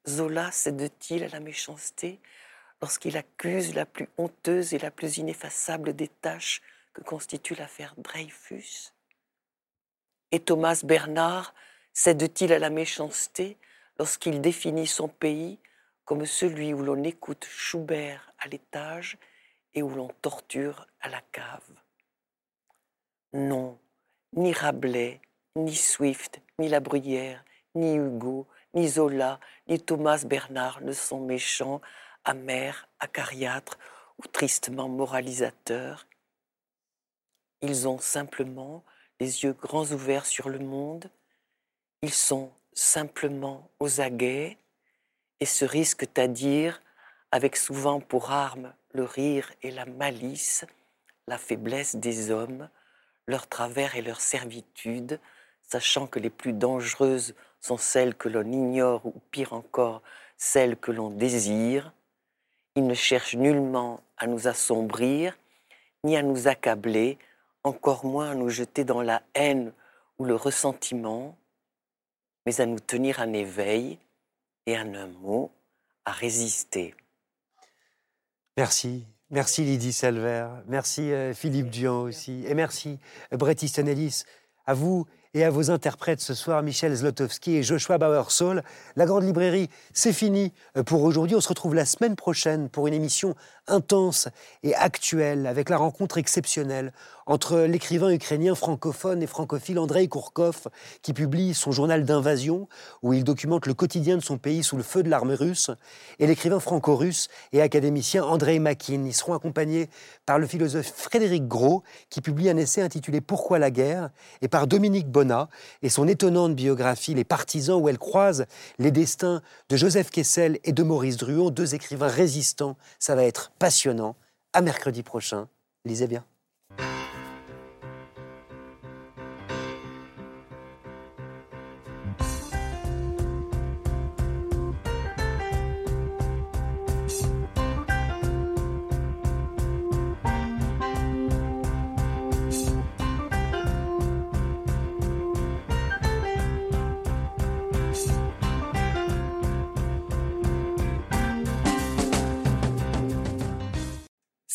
Zola cède-t-il à la méchanceté lorsqu'il accuse la plus honteuse et la plus ineffaçable des tâches que constitue l'affaire Dreyfus? Et Thomas Bernard cède-t-il à la méchanceté lorsqu'il définit son pays comme celui où l'on écoute Schubert à l'étage et où l'on torture à la cave? Non, ni Rabelais, ni Swift, ni La Bruyère, ni Hugo, ni Zola, ni Thomas Bernard ne sont méchants, amers, acariâtres ou tristement moralisateurs. Ils ont simplement les yeux grands ouverts sur le monde, ils sont simplement aux aguets et se risquent à dire, avec souvent pour arme le rire et la malice, la faiblesse des hommes, leur travers et leur servitude, sachant que les plus dangereuses sont celles que l'on ignore ou pire encore, celles que l'on désire. Ils ne cherchent nullement à nous assombrir, ni à nous accabler, encore moins à nous jeter dans la haine ou le ressentiment, mais à nous tenir en éveil et en un mot, à résister. Merci. Merci Lydie Salver, merci euh, Philippe Dian aussi, et merci Bret Easton Ellis. À vous et à vos interprètes ce soir, Michel Zlotowski et Joshua Bauer-Saul. La Grande Librairie, c'est fini euh, pour aujourd'hui. On se retrouve la semaine prochaine pour une émission intense et actuelle avec la rencontre exceptionnelle entre l'écrivain ukrainien francophone et francophile Andrei Kourkov, qui publie son journal d'invasion, où il documente le quotidien de son pays sous le feu de l'armée russe, et l'écrivain franco-russe et académicien Andrei Makin. Ils seront accompagnés par le philosophe Frédéric Gros, qui publie un essai intitulé Pourquoi la guerre, et par Dominique Bonnat et son étonnante biographie Les partisans, où elle croise les destins de Joseph Kessel et de Maurice Druon, deux écrivains résistants. Ça va être passionnant. À mercredi prochain. Lisez bien.